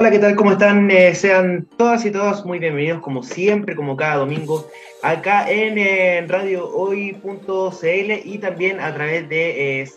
Hola, ¿qué tal? ¿Cómo están? Eh, sean todas y todos muy bienvenidos, como siempre, como cada domingo, acá en, radiohoy.cl y también a través de eh,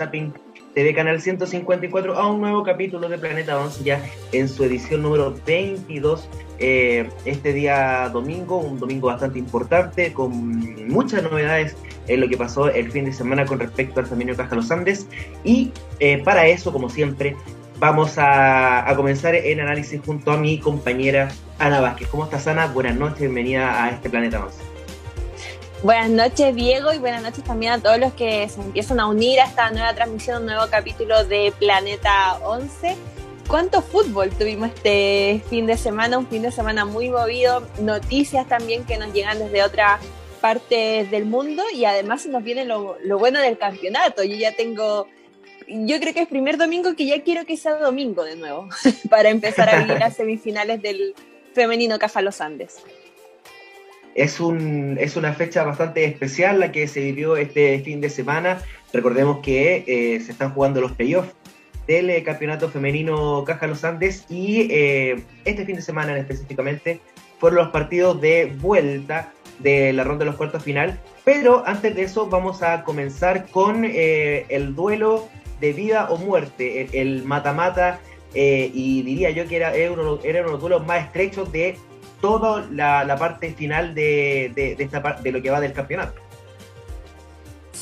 TV Canal 154 a un nuevo capítulo de Planeta 11 ya en su edición número 22 eh, este día domingo, un domingo bastante importante con muchas novedades en lo que pasó el fin de semana con respecto al Femenino Caja Los Andes y eh, para eso, como siempre, vamos a, comenzar en análisis junto a mi compañera Ana Vázquez. ¿Cómo estás, Ana? Buenas noches, bienvenida a este Planeta 11. Buenas noches, Diego, y buenas noches también a todos los que se empiezan a unir a esta nueva transmisión, un nuevo capítulo de Planeta 11. ¿Cuánto fútbol tuvimos este fin de semana? Un fin de semana muy movido, noticias también que nos llegan desde otras partes del mundo y además nos viene lo, lo bueno del campeonato. Yo ya tengo yo creo que es primer domingo que ya quiero que sea domingo de nuevo, para empezar a vivir las semifinales del femenino Caja Los Andes. Es, un, es una fecha bastante especial la que se vivió este fin de semana. Recordemos que eh, se están jugando los playoffs del eh, campeonato femenino Caja Los Andes y eh, este fin de semana específicamente fueron los partidos de vuelta de la ronda de los cuartos final. Pero antes de eso vamos a comenzar con el duelo de vida o muerte, el mata-mata, eh, y diría yo que era, era uno de los duelos más estrechos de toda la, parte final de, de, esta, de lo que va del campeonato.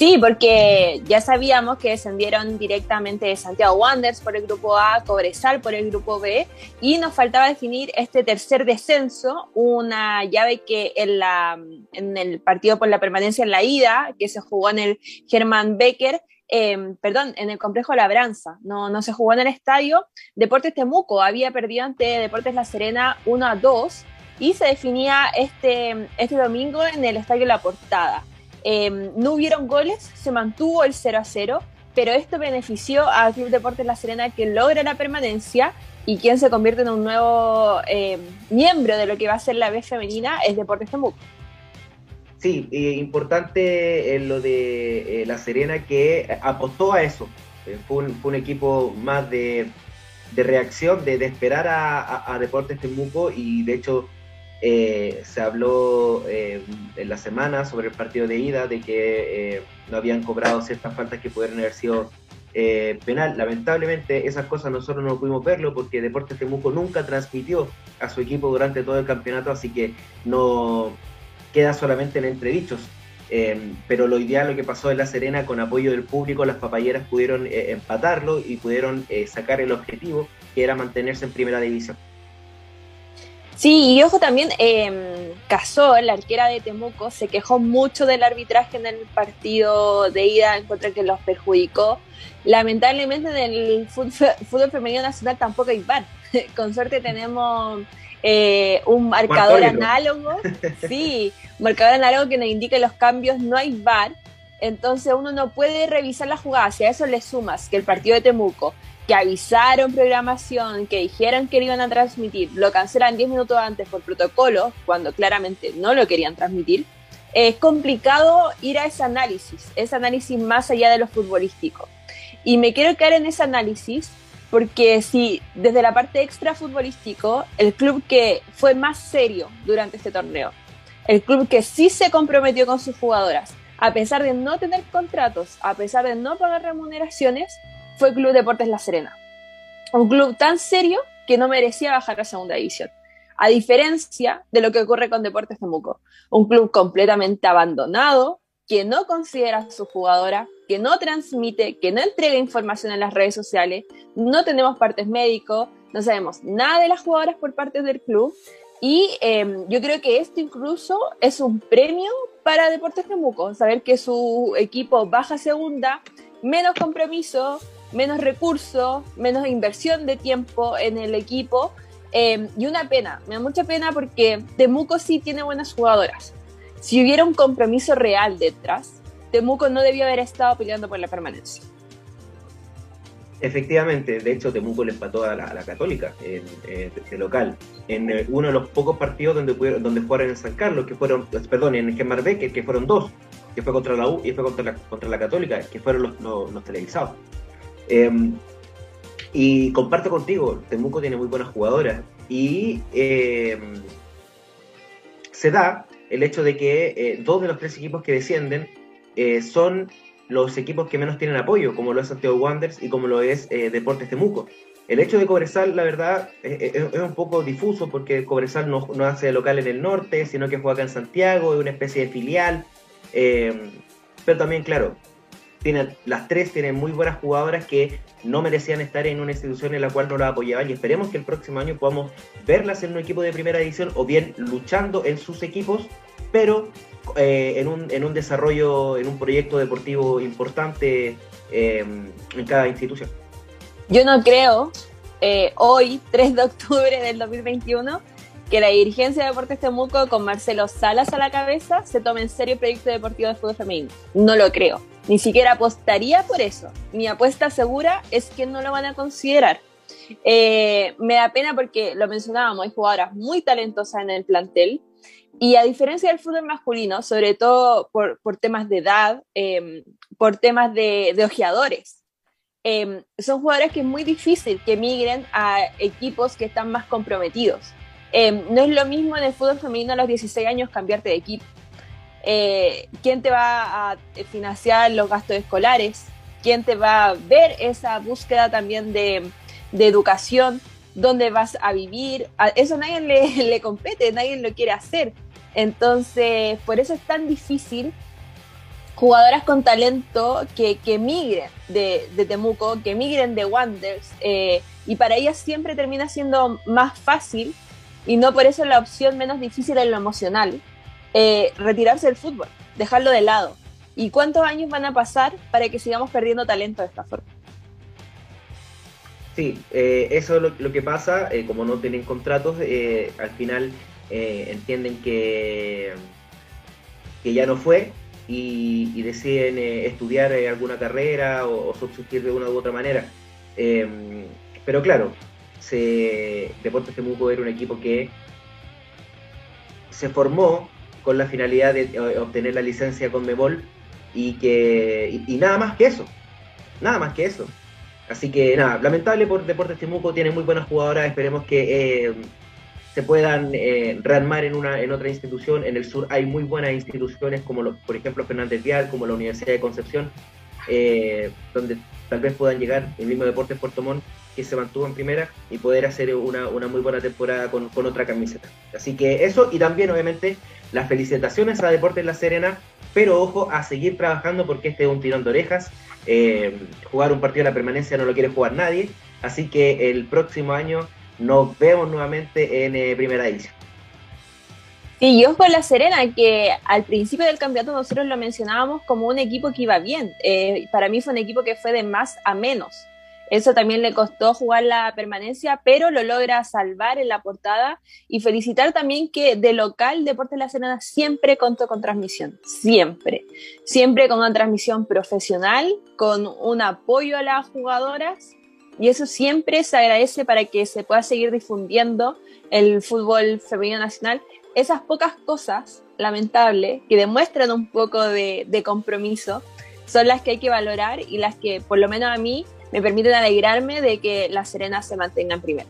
Sí, porque ya sabíamos que descendieron directamente de Santiago Wanderers por el grupo A, Cobresal por el grupo B, y nos faltaba definir este tercer descenso, una llave que en, la, en el partido por la permanencia en la ida, que se jugó en el Germán Becker, Em, perdón, en el complejo Labranza, no, no se jugó en el estadio. Deportes Temuco había perdido ante Deportes La Serena 1 a 2 y se definía este, este domingo en el estadio La Portada. Em, no hubieron goles, se mantuvo el 0 a 0, pero esto benefició al Club Deportes La Serena que logra la permanencia y quien se convierte en un nuevo em, miembro de lo que va a ser la B femenina es Deportes Temuco. Sí, eh, importante en lo de eh, La Serena que apostó a eso. Eh, fue, un, equipo más de, reacción, de, esperar a, Deportes Temuco y de hecho se habló en la semana sobre el partido de ida de que no habían cobrado ciertas faltas que pudieran haber sido penal. Lamentablemente esas cosas nosotros no pudimos verlo porque Deportes Temuco nunca transmitió a su equipo durante todo el campeonato, así que no, queda solamente en entredichos. Eh, pero lo ideal, lo que pasó en La Serena, con apoyo del público, las papayeras pudieron eh, empatarlo y pudieron eh, sacar el objetivo, que era mantenerse en primera división. Sí, y ojo también, eh, la arquera de Temuco, se quejó mucho del arbitraje en el partido de ida, en contra que los perjudicó. Lamentablemente en el fútbol, femenino nacional tampoco hay VAR. Con suerte tenemos eh, un marcador análogo, sí, un marcador análogo que nos indique los cambios, no hay VAR, entonces uno no puede revisar la jugada, si a eso le sumas que el partido de Temuco, que avisaron programación, que dijeron que iban a transmitir, lo cancelan 10 minutos antes por protocolo, cuando claramente no lo querían transmitir, es complicado ir a ese análisis, ese análisis más allá de lo futbolístico. Y me quiero quedar en ese análisis porque si desde la parte extra futbolístico, el club que fue más serio durante este torneo, el club que sí se comprometió con sus jugadoras, a pesar de no tener contratos, a pesar de no pagar remuneraciones, fue Club Deportes La Serena. Un club tan serio que no merecía bajar a segunda división. A diferencia de lo que ocurre con Deportes Temuco, un club completamente abandonado, que no considera a su jugadora, que no transmite, que no entrega información en las redes sociales, no tenemos partes médicos, no sabemos nada de las jugadoras por parte del club. Y em, yo creo que esto incluso es un premio para Deportes Temuco, saber que su equipo baja segunda, menos compromiso, menos recursos, menos inversión de tiempo en el equipo. Em, y una pena, me da mucha pena porque Temuco sí tiene buenas jugadoras. Si hubiera un compromiso real detrás, Temuco no debió haber estado peleando por la permanencia. Efectivamente, de hecho Temuco le empató a la, Católica en, eh, local en eh, uno de los pocos partidos donde pudieron, donde jugaron en San Carlos, que fueron, perdón, en Gemar Becker, que fueron dos, que fue contra la U y fue contra la, Católica, que fueron los, televisados. Em, Y comparto contigo, Temuco tiene muy buenas jugadoras y eh, se da el hecho de que eh, dos de los tres equipos que descienden eh, son los equipos que menos tienen apoyo, como lo es Santiago Wanderers y como lo es Deportes Temuco. El hecho de Cobresal, la verdad, es, un poco difuso porque Cobresal no, no, hace local en el norte, sino que juega acá en Santiago, es una especie de filial. pero también, claro, las tres tienen muy buenas jugadoras que no merecían estar en una institución en la cual no la apoyaban y esperemos que el próximo año podamos verlas en un equipo de primera división o bien luchando en sus equipos, pero eh, en, un, en, un, desarrollo, en un proyecto deportivo importante eh, en cada institución. Yo no creo, eh, hoy, 3 de octubre del 2021, que la dirigencia de Deportes Temuco, con Marcelo Salas a la cabeza, se tome en serio el proyecto deportivo de fútbol femenino. No lo creo. Ni siquiera apostaría por eso. Mi apuesta segura es que no lo van a considerar. Eh, me da pena porque lo mencionábamos, hay jugadoras muy talentosas en el plantel. Y a diferencia del fútbol masculino, sobre todo por, temas de edad, em, por temas de, ojeadores, em, son jugadoras que es muy difícil que migren a equipos que están más comprometidos. Em, no es lo mismo en el fútbol femenino a los 16 años cambiarte de equipo. Eh, ¿Quién te va a financiar los gastos escolares? ¿Quién te va a ver esa búsqueda también de, educación? ¿Dónde vas a vivir? eso nadie le, compete, nadie lo quiere hacer. Entonces, por eso es tan difícil jugadoras con talento que, que migren de, Temuco, que migren de Wanderers, eh, y para ellas siempre termina siendo más fácil y no por eso la opción menos difícil en lo emocional, eh, retirarse del fútbol, dejarlo de lado. ¿Y cuántos años van a pasar para que sigamos perdiendo talento de esta forma? Sí, eh, eso es lo, que pasa, eh, como no tienen contratos, al final entienden que, que ya no fue y, deciden estudiar alguna carrera o, subsistir de una u otra manera. pero claro, se, Deportes Temuco era un equipo que se formó con la finalidad de eh, obtener la licencia con Memol y que y, nada más que eso, nada más que eso. Así que nada, lamentable por Deportes Temuco, tiene muy buenas jugadoras, esperemos que eh, se puedan eh, rearmar en una en otra institución. En el sur hay muy buenas instituciones como por ejemplo Fernández Vial, como la Universidad de Concepción, donde tal vez puedan llegar el mismo Deportes Puerto Montt que se mantuvo en primera y poder hacer una, muy buena temporada con, otra camiseta. Así que eso y también obviamente las felicitaciones a Deportes La Serena, pero ojo a seguir trabajando porque este es un tirón de orejas. Eh, jugar un partido de la permanencia no lo quiere jugar nadie, así que el próximo año nos vemos nuevamente en eh, primera edición. Sí, y ojo a La Serena, que al principio del campeonato nosotros lo mencionábamos como un equipo que iba bien. Eh, para mí fue un equipo que fue de más a menos. Eso también le costó jugar la permanencia, pero lo logra salvar en la portada. Y felicitar también que de local Deportes La Serena siempre contó con transmisión, siempre. Siempre con una transmisión profesional, con un apoyo a las jugadoras. Y eso siempre se agradece para que se pueda seguir difundiendo el fútbol femenino nacional. Esas pocas cosas, lamentables, que demuestran un poco de, de compromiso, son las que hay que valorar y las que, por lo menos a mí, me permiten alegrarme de que La Serena se mantenga en primera.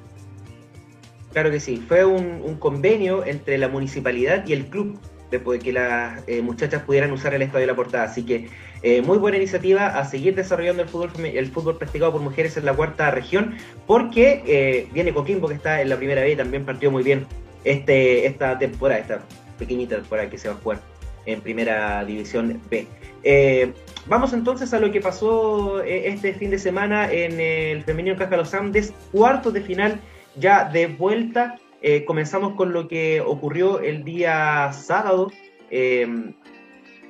Claro que sí, fue un, convenio entre la municipalidad y el club después de que las eh, muchachas pudieran usar el estadio de la portada. Así que eh, muy buena iniciativa a seguir desarrollando el fútbol, el fútbol practicado por mujeres en la cuarta región, porque eh, viene Coquimbo que está en la primera vez y también partió muy bien este, esta temporada, esta pequeñita temporada que se va a jugar en primera división B. Vamos entonces a lo que pasó eh, este fin de semana en el femenino Caja Los Andes, cuartos de final ya de vuelta. Eh, comenzamos con lo que ocurrió el día sábado. Em,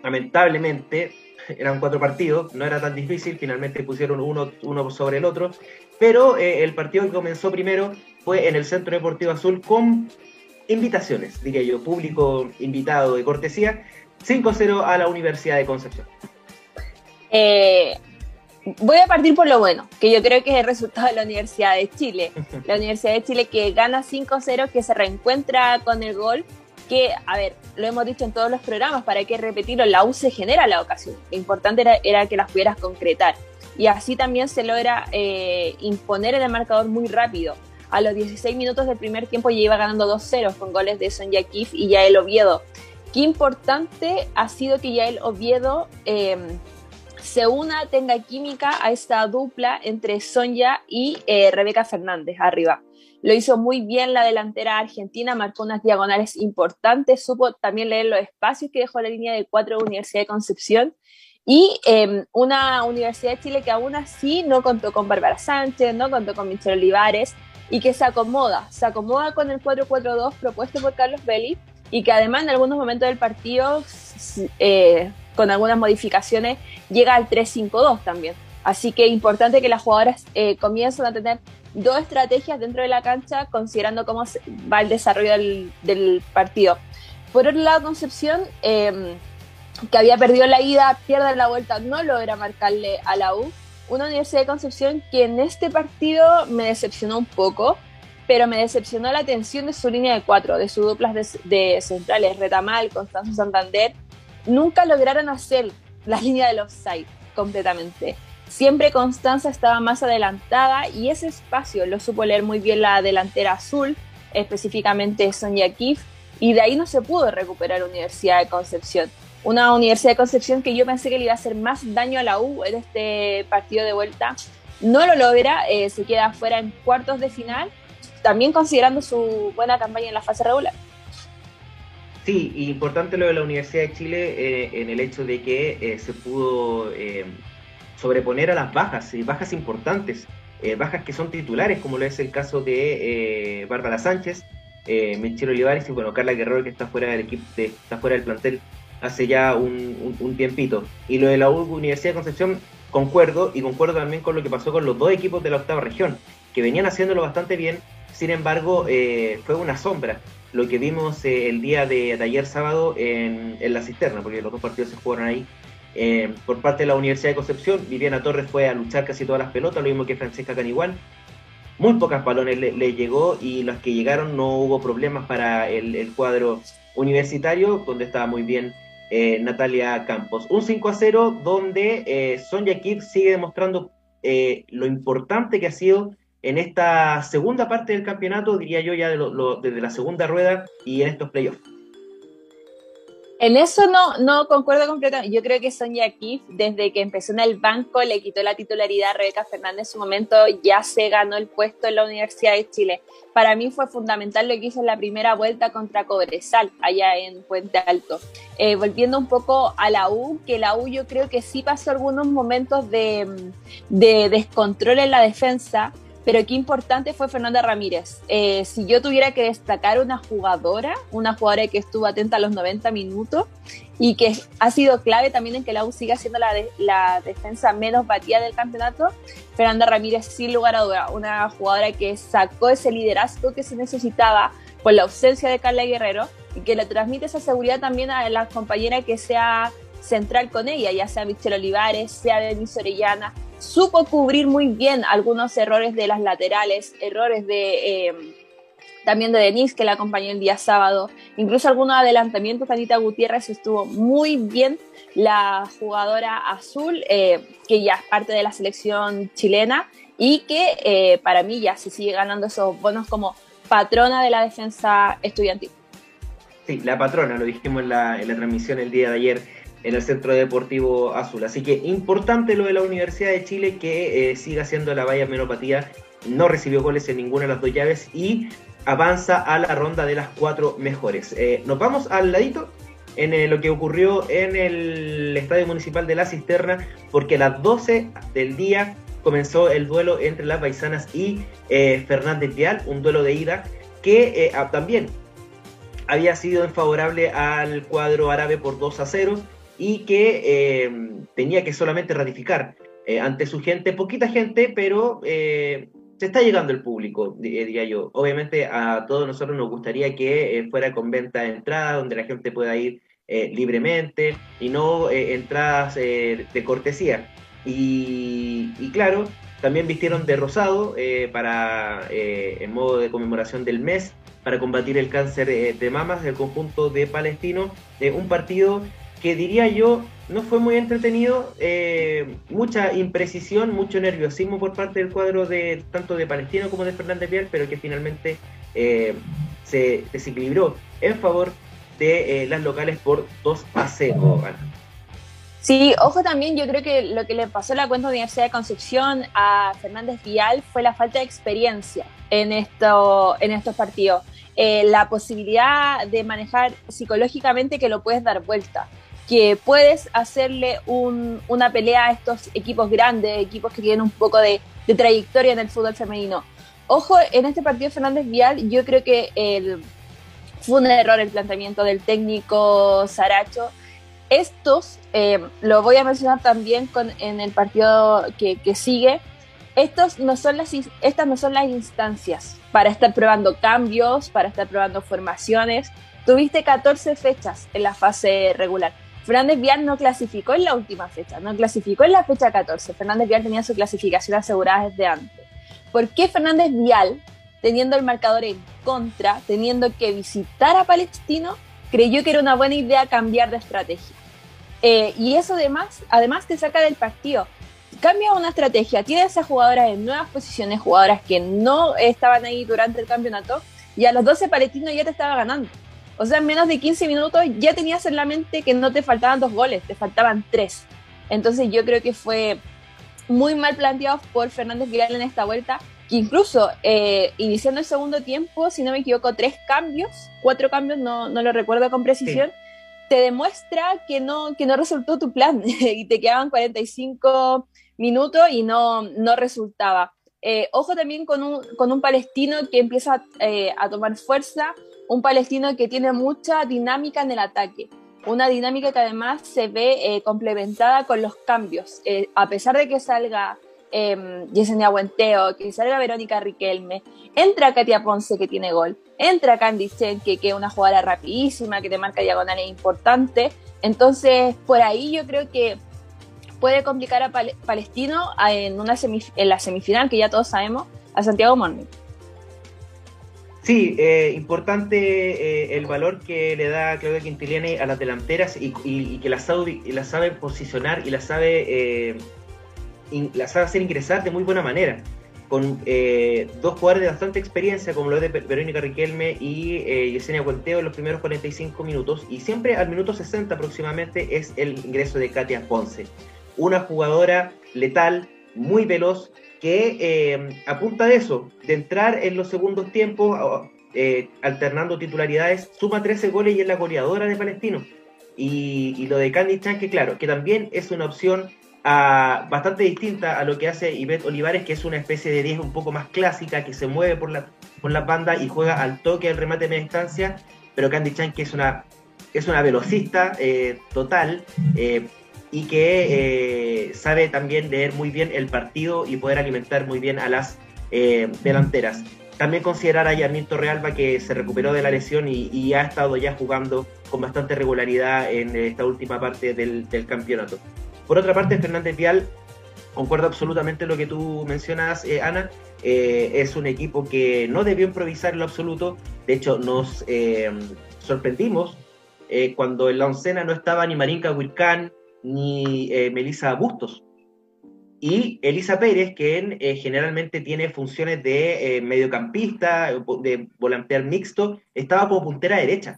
lamentablemente eran cuatro partidos, no era tan difícil, finalmente pusieron uno, sobre el otro, pero eh, el partido que comenzó primero fue en el Centro Deportivo Azul con invitaciones, diría yo, público invitado de cortesía, 5-0 a la Universidad de Concepción. Eh, voy a partir por lo bueno, que yo creo que es el resultado de la Universidad de Chile. La Universidad de Chile que gana 5-0, que se reencuentra con el gol, que, a ver, lo hemos dicho en todos los programas, para que repetirlo, la U se genera la ocasión. Lo importante era, que las pudieras concretar. y así también se logra eh, imponer en el marcador muy rápido. A los 16 minutos del primer tiempo ya iba ganando 2-0 con goles de Sonja Kif y Yael Oviedo. Qué importante ha sido que Yael Oviedo eh, se una, tenga química a esta dupla entre Sonja y eh, Rebeca Fernández arriba. Lo hizo muy bien la delantera argentina, marcó unas diagonales importantes, supo también leer los espacios que dejó la línea de cuatro de Universidad de Concepción y em, una Universidad de Chile que aún así no contó con Bárbara Sánchez, no contó con Michelle Olivares y que se acomoda, se acomoda con el 4-4-2 propuesto por Carlos Belli y que además en algunos momentos del partido, eh, con algunas modificaciones, llega al 3-5-2 también. Así que es importante que las jugadoras eh, comiencen a tener dos estrategias dentro de la cancha, considerando cómo va el desarrollo del, partido. Por otro lado, Concepción, em, que había perdido la ida, pierde la vuelta, no logra marcarle a la U. Una Universidad de Concepción que en este partido me decepcionó un poco, pero me decepcionó la tensión de su línea de cuatro, de sus duplas de, de centrales, Retamal, Constanzo Santander. Nunca lograron hacer la línea del offside completamente. Siempre Constanza estaba más adelantada y ese espacio lo supo leer muy bien la delantera azul, específicamente Sonia Kif, y de ahí no se pudo recuperar Universidad de Concepción. Una Universidad de Concepción que yo pensé que le iba a hacer más daño a la U en este partido de vuelta. No lo logra, eh, se queda fuera en cuartos de final, también considerando su buena campaña en la fase regular. Sí, importante lo de la Universidad de Chile eh, en el hecho de que eh, se pudo sobreponer a las bajas, y bajas importantes, eh, bajas que son titulares, como lo es el caso de eh, Bárbara Sánchez, eh, Michelle Olivares y bueno, Carla Guerrero, que está fuera del equipo, está fuera del plantel hace ya un, tiempito. Y lo de la Universidad de Concepción, concuerdo, y concuerdo también con lo que pasó con los dos equipos de la octava región, que venían haciéndolo bastante bien, sin embargo, eh, fue una sombra lo que vimos el día de, ayer sábado en, en, la cisterna, porque los dos partidos se jugaron ahí eh, por parte de la Universidad de Concepción, Viviana Torres fue a luchar casi todas las pelotas, lo mismo que Francesca Canigual. Muy pocas balones le, llegó y los que llegaron no hubo problemas para el, cuadro universitario, donde estaba muy bien eh, Natalia Campos. Un 5 a 0 donde eh, Sonja Kir sigue demostrando lo importante que ha sido en esta segunda parte del campeonato, diría yo ya desde la segunda rueda y en estos playoffs. En eso no, no concuerdo completamente. Yo creo que Sonia Kif, desde que empezó en el banco, le quitó la titularidad a Rebeca Fernández en su momento, ya se ganó el puesto en la Universidad de Chile. Para mí fue fundamental lo que hizo en la primera vuelta contra Cobresal, allá en Puente Alto. Eh, volviendo un poco a la U, que la U yo creo que sí pasó algunos momentos de, de descontrol en la defensa, pero qué importante fue Fernanda Ramírez. Eh, si yo tuviera que destacar una jugadora, una jugadora que estuvo atenta a los 90 minutos y que ha sido clave también en que la U siga siendo la, defensa menos batida del campeonato, Fernanda Ramírez sin lugar a duda, una jugadora que sacó ese liderazgo que se necesitaba por la ausencia de Carla Guerrero y que le transmite esa seguridad también a la compañera que sea central con ella, ya sea Michelle Olivares, sea Denise Orellana, supo cubrir muy bien algunos errores de las laterales, errores de eh, también de Denise, que la acompañó el día sábado, incluso algunos adelantamientos. Anita Gutiérrez estuvo muy bien, la jugadora azul, eh, que ya es parte de la selección chilena y que eh, para mí ya se sigue ganando esos bonos como patrona de la defensa estudiantil. Sí, la patrona, lo dijimos en la transmisión el día de ayer en el Centro Deportivo Azul. Así que importante lo de la Universidad de Chile que eh, siga siendo la valla menopatía. No recibió goles en ninguna de las dos llaves y avanza a la ronda de las cuatro mejores. Eh, nos vamos al ladito en eh, lo que ocurrió en el Estadio Municipal de La Cisterna, porque a las 12 del día comenzó el duelo entre las paisanas y Fernández Vial, un duelo de ida que también había sido favorable al cuadro árabe por 2 a 0 y que eh, tenía que solamente ratificar eh, ante su gente, poquita gente, pero eh, se está llegando el público, diría yo. Obviamente a todos nosotros nos gustaría que fuera con venta de entrada, donde la gente pueda ir libremente y no entradas de cortesía. Y, y, claro, también vistieron de rosado para en modo de conmemoración del mes para combatir el cáncer de mamas del conjunto de Palestino, un partido que diría yo no fue muy entretenido, eh, mucha imprecisión, mucho nerviosismo por parte del cuadro de tanto de Palestino como de Fernández Vial, pero que finalmente eh, se desequilibró en favor de las locales por 2 a 0. Sí, ojo también, yo creo que lo que le pasó a la cuenta de Universidad de Concepción a Fernández Vial fue la falta de experiencia en, esto, en estos partidos. Eh, la posibilidad de manejar psicológicamente que lo puedes dar vuelta, que puedes hacerle una pelea a estos equipos grandes, equipos que tienen un poco de, trayectoria en el fútbol femenino. Ojo, en este partido Fernández Vial, yo creo que fue un error el planteamiento del técnico Saracho estos, eh, lo voy a mencionar también con, en el partido que, sigue, estos no son las, estas no son las instancias para estar probando cambios, para estar probando formaciones. Tuviste 14 fechas en la fase regular. Fernández Vial no clasificó en la última fecha, no clasificó en la fecha 14. Fernández Vial tenía su clasificación asegurada desde antes. ¿Por qué Fernández Vial, teniendo el marcador en contra, teniendo que visitar a Palestino, creyó que era una buena idea cambiar de estrategia? Eh, y eso además, además te saca del partido. Cambia una estrategia, tienes a jugadoras en nuevas posiciones, jugadoras que no estaban ahí durante el campeonato, y a los 12 palestinos ya te estaba ganando. O sea, en menos de 15 minutos ya tenías en la mente que no te faltaban dos goles, te faltaban tres. Entonces yo creo que fue muy mal planteado por Fernández Viral en esta vuelta, que incluso eh, iniciando el segundo tiempo, si no me equivoco, tres cambios, cuatro cambios, no, no lo recuerdo con precisión, te demuestra que no, que no resultó tu plan y te quedaban 45 minutos y no, no resultaba. Eh, ojo también con un, con un palestino que empieza eh, a tomar fuerza, un palestino que tiene mucha dinámica en el ataque, una dinámica que además se ve eh, complementada con los cambios. a pesar de que salga eh, Yesenia Buenteo, que salga Verónica Riquelme, entra Katia Ponce que tiene gol, entra Candy Chen que, es una jugadora rapidísima, que te marca diagonales importante, entonces por ahí yo creo que puede complicar a Palestino en, una en la semifinal, que ya todos sabemos, a Santiago Morning. Sí, eh, importante eh, el valor que le da Claudia Quintiliani a las delanteras y, que la sabe, posicionar y la sabe eh, la sabe hacer ingresar de muy buena manera, con eh, dos jugadores de bastante experiencia, como lo de Verónica Riquelme y eh, Yesenia Cuenteo en los primeros 45 minutos, y siempre al minuto 60 aproximadamente es el ingreso de Katia Ponce, una jugadora letal, muy veloz, que eh, apunta de eso, de entrar en los segundos tiempos, eh, alternando titularidades, suma 13 goles y es la goleadora de Palestino. Y, lo de Candy Chan, que claro, que también es una opción bastante distinta a lo que hace Ivette Olivares, que es una especie de 10 un poco más clásica, que se mueve por la, por la banda y juega al toque al remate de media distancia, pero Candy Chan, que es una, es una velocista eh, total y que eh, sabe también leer muy bien el partido y poder alimentar muy bien a las delanteras. También considerar a Yarmin Torrealba que se recuperó de la lesión y, ha estado ya jugando con bastante regularidad en esta última parte del, del campeonato. Por otra parte, Fernández Vial, concuerdo absolutamente lo que tú mencionas, eh, Ana, eh, es un equipo que no debió improvisar en lo absoluto, de hecho nos eh, sorprendimos cuando en la oncena no estaba ni Marinka Wilcan ni Melissa Bustos. Y Elisa Pérez, que generalmente tiene funciones de mediocampista, de volantear mixto, estaba como puntera derecha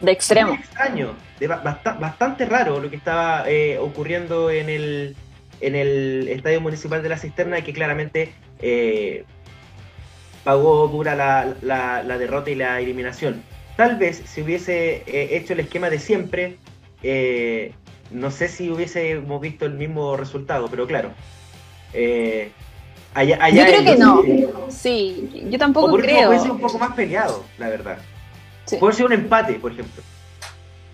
de extremo. extraño, de bastante raro lo que estaba eh, ocurriendo en el, en el Estadio Municipal de la Cisterna, que claramente eh, pagó dura la, la, derrota y la eliminación. Tal vez si hubiese eh, hecho el esquema de siempre, no sé si hubiésemos visto el mismo resultado, pero claro. Allá, yo creo que no. Sí, yo tampoco creo. Puede ser un poco más peleado, la verdad. Puede ser un empate, por ejemplo.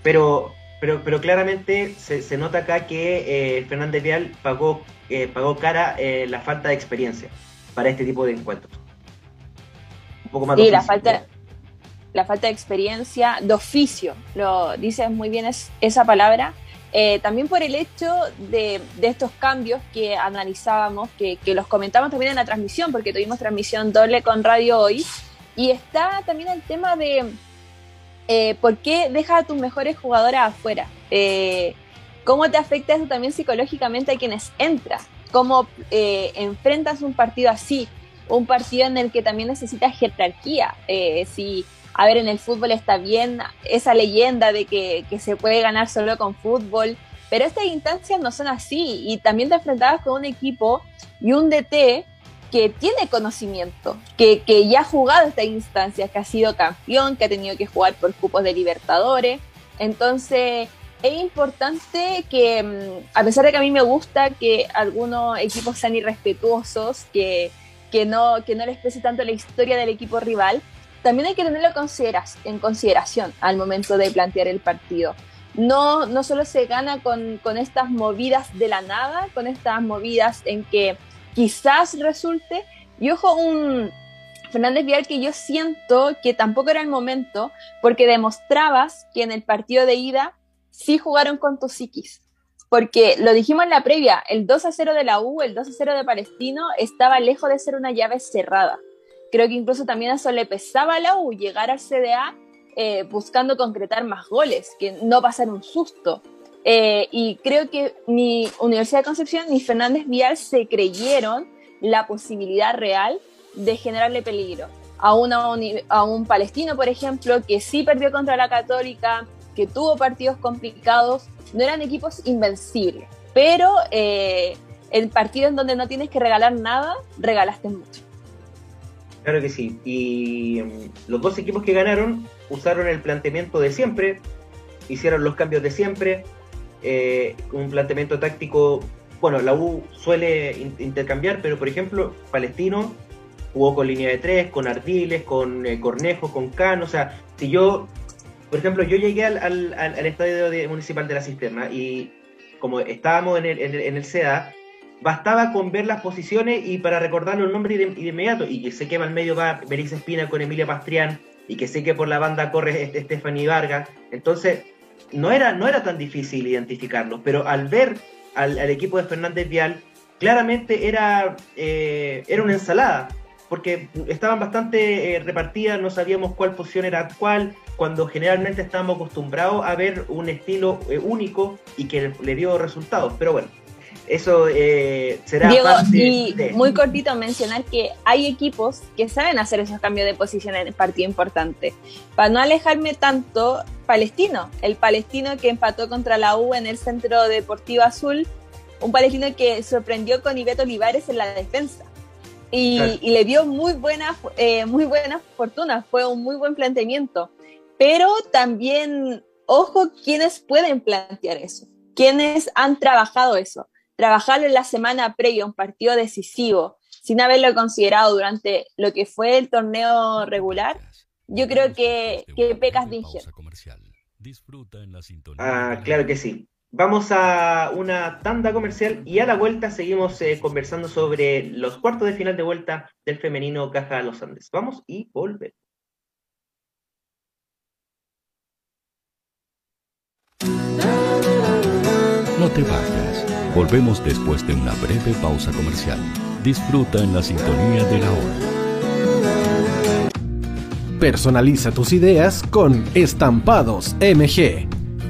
Pero, pero, pero claramente se, nota acá que eh, Fernández Vial pagó, eh, pagó cara eh, la falta de experiencia para este tipo de encuentros. Un poco más sí, la falta, la falta de experiencia, de oficio, lo dices muy bien es, esa palabra. También por el hecho de, estos cambios que analizábamos, que, que, los comentamos también en la transmisión, porque tuvimos transmisión doble con Radio Hoy, y está también el tema de, eh, ¿por qué deja a tus mejores jugadoras afuera? Eh, ¿Cómo te afecta eso también psicológicamente a quienes entran? ¿Cómo eh, enfrentas un partido así? Un partido en el que también necesitas jerarquía. Eh, si, a ver, en el fútbol está bien esa leyenda de que, que se puede ganar solo con fútbol, pero estas instancias no son así y también te enfrentabas con un equipo y un DT que tiene conocimiento, que, que ya ha jugado estas instancias, que ha sido campeón, que ha tenido que jugar por cupos de Libertadores. Entonces, es importante que, mm, a pesar de que a mí me gusta que algunos equipos sean irrespetuosos, que, que, no, que no les pese tanto la historia del equipo rival, también hay que tenerlo en consideración al momento de plantear el partido no, no solo se gana con, estas movidas de la nada, con estas movidas en que quizás resulte, y ojo, un Fernández Vial que yo siento que tampoco era el momento, porque demostrabas que en el partido de ida sí jugaron con tu psiquis. Porque lo dijimos en la previa, el 2 a 0 de la U, el 2 a 0 de Palestino, estaba lejos de ser una llave cerrada. Creo que incluso también eso le pesaba la U llegar al CDA eh, buscando concretar más goles, que no pasar un susto. Eh, y creo que ni Universidad de Concepción ni Fernández Vial se creyeron la posibilidad real de generarle peligro. A un palestino, por ejemplo, que sí perdió contra la Católica, que tuvo partidos complicados, no eran equipos invencibles, pero eh, el partido en donde no tienes que regalar nada, regalaste mucho. Claro que sí. Y mm, los dos equipos que ganaron usaron el planteamiento de siempre, hicieron los cambios de siempre, eh, un planteamiento táctico, bueno, la U suele intercambiar, pero por ejemplo, Palestino jugó con línea de tres, con Ardiles, con eh, Cornejo, con Can, o sea, si yo, por ejemplo, yo llegué al, al, estadio municipal de la Cisterna y como estábamos en el, en el, en el CEDA, bastaba con ver las posiciones y para recordar los nombres de, de inmediato. Y que sé que al medio va Beris Espina con Emilia Pastrián, y que sé que por la banda corre Stephanie Vargas. Entonces, no era, no era tan difícil identificarlos, pero al ver al, equipo de Fernández Vial, claramente era, eh, era una ensalada, porque estaban bastante eh, repartidas, no sabíamos cuál posición era cuál, cuando generalmente estábamos acostumbrados a ver un estilo eh, único y que le dio resultados. Pero bueno, eso eh, será Diego, y muy cortito mencionar que hay equipos que saben hacer esos cambios de posición en el partido importante. Para no alejarme tanto, Palestino, el palestino que empató contra la U en el Centro Deportivo Azul, un palestino que sorprendió con Ibeto Olivares en la defensa. Y, le dio muy buena, eh, muy buena fortuna, fue un muy buen planteamiento. Pero también, ojo, quienes pueden plantear eso, quienes han trabajado eso trabajarlo en la semana previa a un partido decisivo, sin haberlo considerado durante lo que fue el torneo regular, yo creo que, que pecas de Ah, claro que sí. Vamos a una tanda comercial y a la vuelta seguimos eh, conversando sobre los cuartos de final de vuelta del femenino Caja Los Andes. Vamos y volvemos. No te vayas. Volvemos después de una breve pausa comercial. Disfruta en la sintonía de la hora. Personaliza tus ideas con Estampados MG.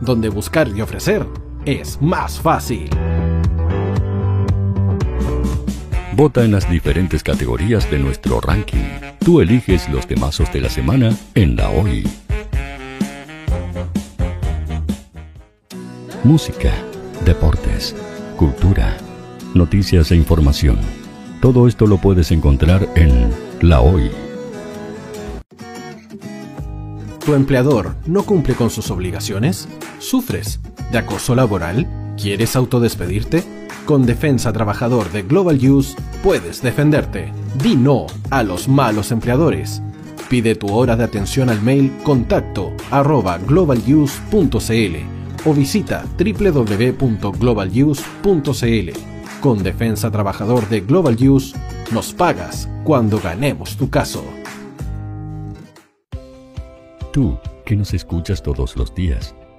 donde buscar y ofrecer es más fácil. Vota en las diferentes categorías de nuestro ranking. Tú eliges los temazos de la semana en la hoy. Música, deportes, cultura, noticias e información. Todo esto lo puedes encontrar en La Hoy. ¿Tu empleador no cumple con sus obligaciones? ¿Sufres de acoso laboral? ¿Quieres autodespedirte? Con Defensa Trabajador de Global Use puedes defenderte. Di no a los malos empleadores. Pide tu hora de atención al mail contacto arroba globaluse.cl o visita www.globaluse.cl. Con Defensa Trabajador de Global Use, nos pagas cuando ganemos tu caso. Tú, que nos escuchas todos los días,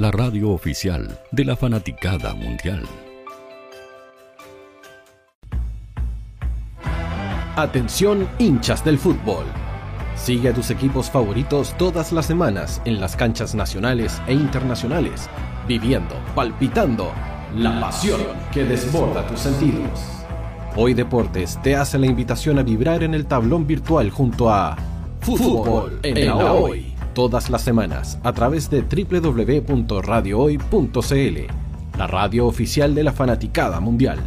La radio oficial de la fanaticada mundial. Atención hinchas del fútbol. Sigue a tus equipos favoritos todas las semanas en las canchas nacionales e internacionales, viviendo, palpitando la pasión que desborda tus sentidos. Hoy Deportes te hace la invitación a vibrar en el tablón virtual junto a Fútbol en la Hoy, todas las semanas a través de www.radiohoy.cl, la radio oficial de la fanaticada mundial.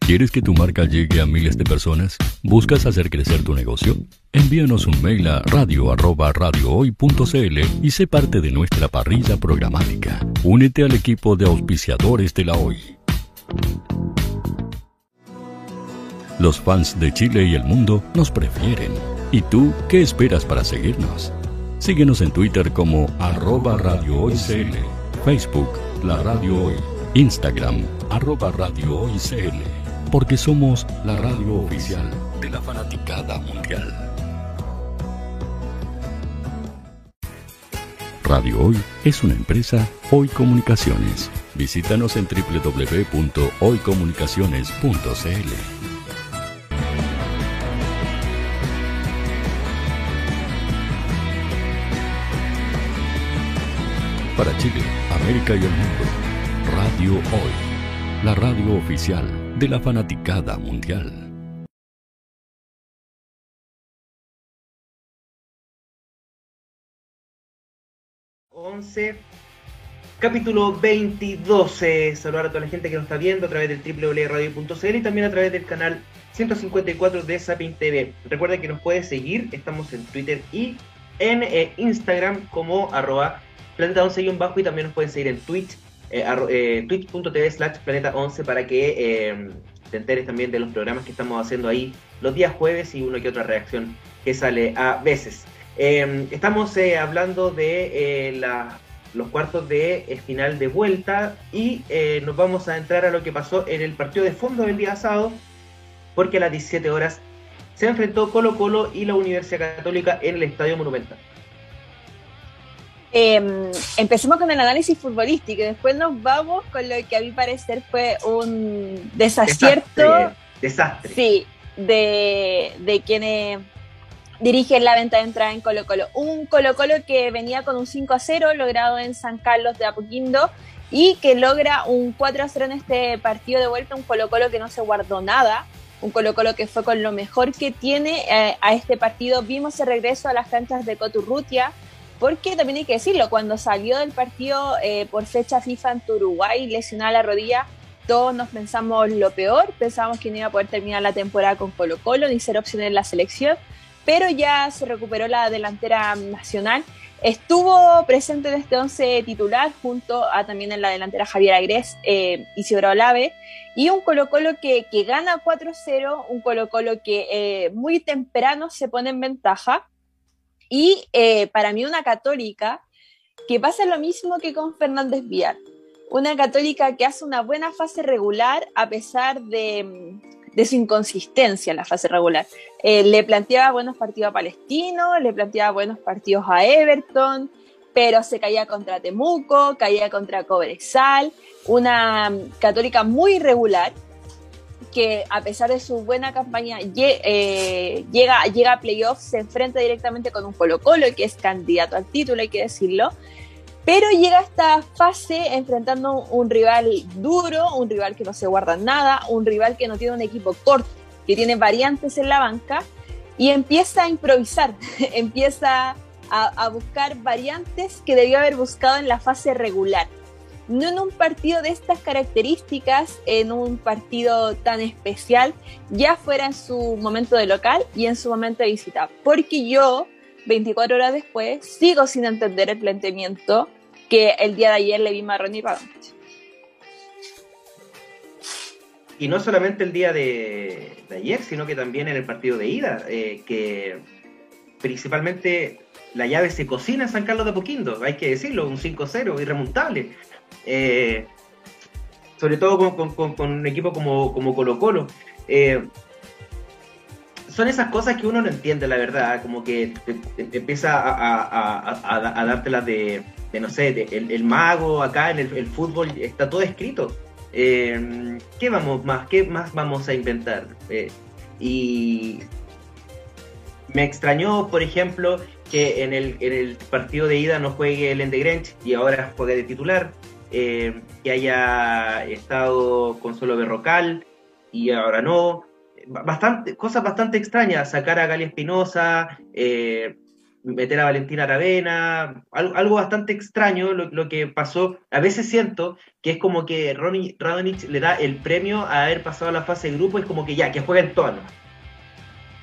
¿Quieres que tu marca llegue a miles de personas? ¿Buscas hacer crecer tu negocio? Envíanos un mail a radio@radiohoy.cl y sé parte de nuestra parrilla programática. Únete al equipo de auspiciadores de la Hoy. Los fans de Chile y el mundo nos prefieren. ¿Y tú qué esperas para seguirnos? Síguenos en Twitter como arroba Radio Hoy Facebook La Radio Hoy, Instagram arroba Radio Hoy porque somos la radio oficial de la fanaticada mundial. Radio Hoy es una empresa Hoy Comunicaciones. Visítanos en www.hoycomunicaciones.cl. Para Chile, América y el mundo, Radio Hoy la radio oficial de la fanaticada mundial. capítulo 22. Eh, saludar a toda la gente que nos está viendo a través del www.radio.cl y también a través del canal 154 de Sapin TV. Recuerden que nos puede seguir, estamos en Twitter y en eh, Instagram como arroba planeta 11 bajo y también nos pueden seguir en Twitch, eh, eh, twitch.tv slash planeta 11 para que te enteres también de los programas que estamos haciendo ahí los días jueves y una que otra reacción que sale a veces. estamos hablando de los cuartos de final de vuelta y nos vamos a entrar a lo que pasó en el partido de fondo del día sábado porque a las 17 horas se enfrentó Colo Colo y la Universidad Católica en el Estadio Monumental. Em, empecemos con el análisis futbolístico y después nos vamos con lo que a mi parecer fue un desacierto. Desastre. Sí, de, de quienes dirigen la venta de entrada en Colo Colo. Un Colo Colo que venía con un 5 a 0 logrado en San Carlos de Apoquindo y que logra un 4 a 0 en este partido de vuelta, un Colo Colo que no se guardó nada, un Colo Colo que fue con lo mejor que tiene eh, a este partido. Vimos el regreso a las canchas de Coturrutia, porque también hay que decirlo, cuando salió del partido eh, por fecha FIFA en Uruguay, lesionada la rodilla, todos nos pensamos lo peor, pensábamos que no iba a poder terminar la temporada con Colo Colo ni ser opción en la selección, pero ya se recuperó la delantera nacional. Estuvo presente en este once titular junto a también en la delantera Javier Agrés, eh, Isidro Olave, y un Colo Colo que, que gana 4-0, un Colo Colo que eh, muy temprano se pone en ventaja. Y eh, para mí una católica que pasa lo mismo que con Fernández Vial. Una católica que hace una buena fase regular a pesar de, de su inconsistencia en la fase regular. Eh, le planteaba buenos partidos a Palestino, le planteaba buenos partidos a Everton, pero se caía contra Temuco, caía contra Cobresal, una católica muy irregular que a pesar de su buena campaña eh, llega, llega a playoffs, se enfrenta directamente con un Colo Colo que es candidato al título, hay que decirlo, pero llega a esta fase enfrentando un rival duro, un rival que no se guarda nada, un rival que no tiene un equipo corto, que tiene variantes en la banca y empieza a improvisar, empieza a, buscar variantes que debió haber buscado en la fase regular. No en un partido de estas características, en un partido tan especial, ya fuera en su momento de local y en su momento de visita. Porque yo, 24 horas después, sigo sin entender el planteamiento que el día de ayer le vi a Ronnie Y no solamente el día de, ayer, sino que también en el partido de ida, eh, que principalmente la llave se cocina en San Carlos de Poquindo, hay que decirlo, un 5-0 irremontable. Eh, sobre todo con, un equipo como, como Colo Colo. Eh, son esas cosas que uno no entiende, la verdad, como que empieza a, dártelas de, no sé, el, mago acá en el, fútbol, está todo escrito. Eh, ¿Qué vamos más? ¿Qué más vamos a inventar? y me extrañó, por ejemplo, que en el, partido de ida no juegue el Endegrench y ahora juegue de titular, eh, que haya estado con solo Berrocal y ahora no. Bastante, cosas bastante extrañas, sacar a Gali Espinosa, eh, meter a Valentina Aravena, algo, bastante extraño lo, que pasó. A veces siento que es como que Ronnie Radonich le da el premio a haber pasado a la fase de grupo, es como que ya, que jueguen todas.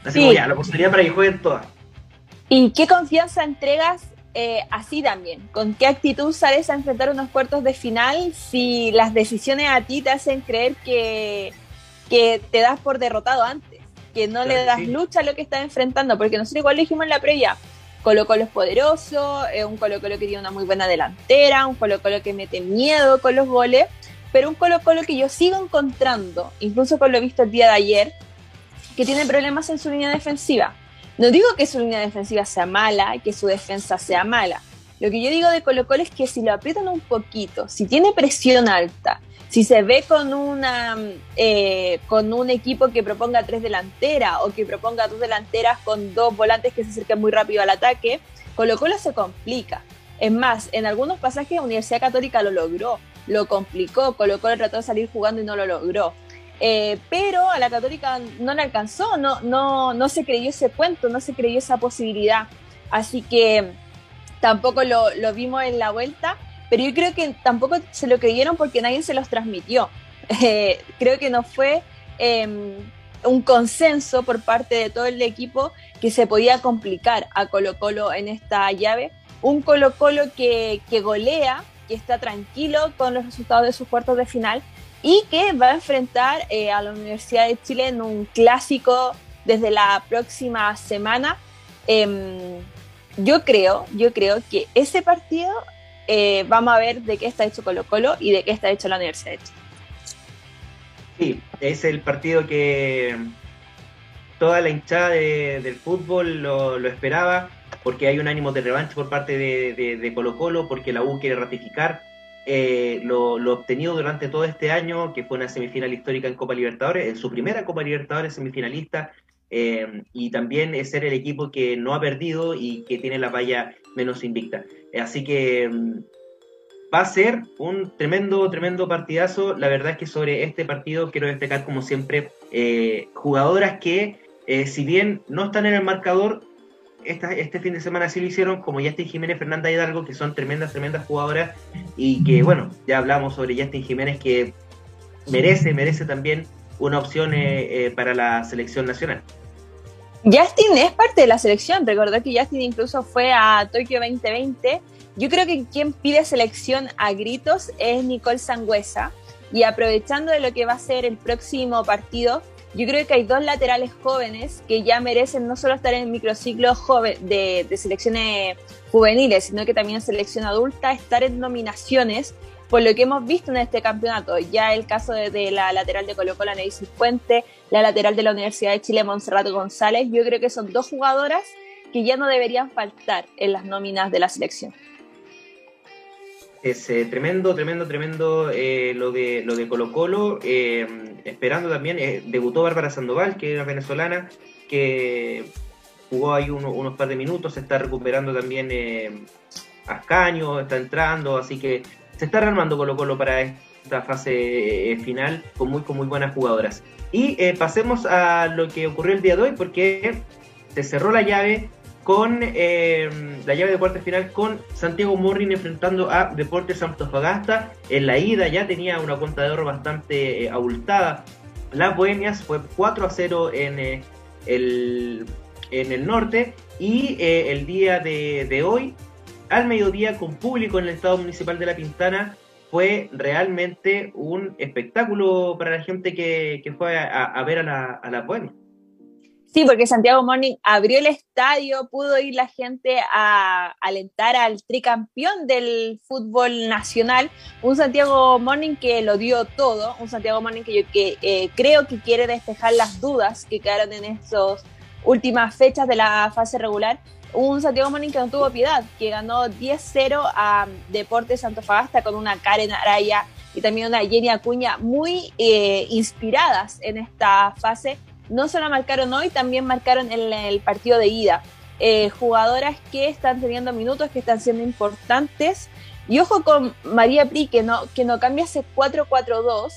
Así como ya, la posibilidad para que jueguen todas. ¿Y qué confianza entregas eh, así también? ¿Con qué actitud sales a enfrentar unos cuartos de final si las decisiones a ti te hacen creer que, que te das por derrotado antes? Que no le das lucha a lo que estás enfrentando, porque nosotros igual lo dijimos en la previa. Colo Colo es poderoso, es un Colo Colo que tiene una muy buena delantera, un Colo Colo que mete miedo con los goles, pero un Colo Colo que yo sigo encontrando, incluso con lo visto el día de ayer, que tiene problemas en su línea defensiva. No digo que su línea defensiva sea mala, que su defensa sea mala. Lo que yo digo de Colo Colo es que si lo aprietan un poquito, si tiene presión alta, si se ve con una eh, con un equipo que proponga tres delanteras o que proponga dos delanteras con dos volantes que se acerquen muy rápido al ataque, Colo Colo se complica. Es más, en algunos pasajes Universidad Católica lo logró, lo complicó, Colo Colo trató de salir jugando y no lo logró. Eh, pero a la católica no le alcanzó, no, no, no se creyó ese cuento, no se creyó esa posibilidad. Así que tampoco lo, vimos en la vuelta, pero yo creo que tampoco se lo creyeron porque nadie se los transmitió. Eh, creo que no fue em, un consenso por parte de todo el equipo que se podía complicar a Colo Colo en esta llave. Un Colo Colo que, que golea, que está tranquilo con los resultados de sus cuartos de final y que va a enfrentar eh, a la Universidad de Chile en un clásico desde la próxima semana. Em, yo creo, yo creo que ese partido eh, vamos a ver de qué está hecho Colo Colo y de qué está hecho la Universidad de Chile. Sí, es el partido que toda la hinchada del fútbol lo, esperaba, porque hay un ánimo de revancha por parte de, Colo Colo, porque la U quiere ratificar eh, lo, obtenido durante todo este año, que fue una semifinal histórica en Copa Libertadores, en su primera Copa Libertadores semifinalista, eh, y también es ser el equipo que no ha perdido y que tiene la valla menos invicta. Así que mm, va a ser un tremendo, tremendo partidazo. La verdad es que sobre este partido quiero destacar, como siempre, eh, jugadoras que, eh, si bien no están en el marcador, este fin de semana sí lo hicieron, como Justin Jiménez, Fernanda Hidalgo, que son tremendas, tremendas jugadoras. Y que, bueno, ya hablamos sobre Justin Jiménez, que merece, merece también una opción eh, para la selección nacional. Justin es parte de la selección. Recordad que Justin incluso fue a Tokio 2020 yo creo que quien pide selección a gritos es Nicole Sangüesa. Y aprovechando de lo que va a ser el próximo partido, yo creo que hay dos laterales jóvenes que ya merecen no solo estar en el microciclo joven de, selecciones juveniles, sino que también en selección adulta, estar en nominaciones por lo que hemos visto en este campeonato. Ya el caso de, la lateral de Colo Colo, Nevis Fuente, la lateral de la Universidad de Chile, Monserrat González, yo creo que son dos jugadoras que ya no deberían faltar en las nóminas de la selección es eh, tremendo, tremendo, tremendo eh, lo de lo de Colo Colo. Eh, esperando también, debutó Bárbara Sandoval, que era venezolana, que jugó ahí unos par de minutos, se está recuperando también Ascaño, está entrando, así que se está rearmando Colo Colo para esta fase final con muy, con muy buenas jugadoras. Y pasemos a lo que ocurrió el día de hoy, porque se cerró la llave con eh, la llave de cuarta final con Santiago Morrin enfrentando a Deportes Antofagasta. En la ida ya tenía una cuenta de oro bastante eh, abultada. Las Bohemias fue 4 a 0 en, eh, el, en el norte y el día de, hoy, al mediodía, con público en el Estado Municipal de La Pintana, fue realmente un espectáculo para la gente que, fue a, ver a la, a la Bohemias. Sí, porque Santiago Morning abrió el estadio, pudo ir la gente a alentar al tricampeón del fútbol nacional, un Santiago Morning que lo dio todo, un Santiago Morning que yo que, eh, creo que quiere despejar las dudas que quedaron en estas últimas fechas de la fase regular. Un Santiago Morning que no tuvo piedad, que ganó 10-0 a Deportes Antofagasta con una Karen Araya y también una Jenny Acuña muy eh, inspiradas en esta fase no solo marcaron hoy, también marcaron en el partido de ida. Eh, jugadoras que están teniendo minutos, que están siendo importantes. Y ojo con María Pri, que no, que no cambia ese 4-4-2,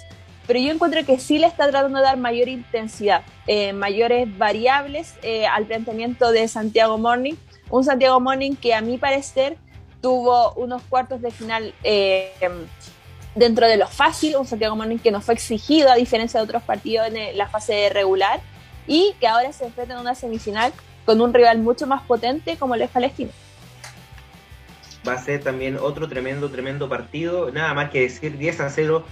pero yo encuentro que sí le está tratando de dar mayor intensidad, eh, mayores variables eh, al planteamiento de Santiago Morning. Un Santiago Morning que a mi parecer tuvo unos cuartos de final dentro de lo fácil, un Santiago Morning que no fue exigido a diferencia de otros partidos en la fase regular y que ahora se enfrenta en una semifinal con un rival mucho más potente como el es Palestino. Va a ser también otro tremendo, tremendo partido. Nada más que decir 10 a 0.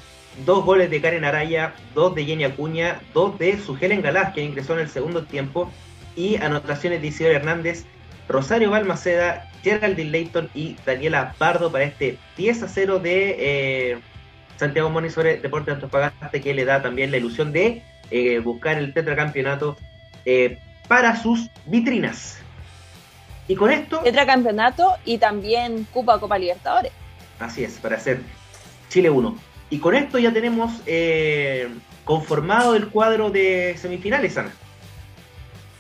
Dos goles de Karen Araya, dos de Jenny Acuña, dos de Sugelen Galás, que ingresó en el segundo tiempo, y anotaciones de Isidro Hernández, Rosario Balmaceda, Geraldine Leighton y Daniela Pardo para este 10 a 0 de eh, Santiago Moni sobre Deportes Antofagasta que le da también la ilusión de eh, buscar el tetracampeonato eh, para sus vitrinas. Y con esto... Tetracampeonato y también Copa Copa Libertadores. Así es, para hacer Chile 1. Y con esto ya tenemos eh, conformado el cuadro de semifinales, Ana.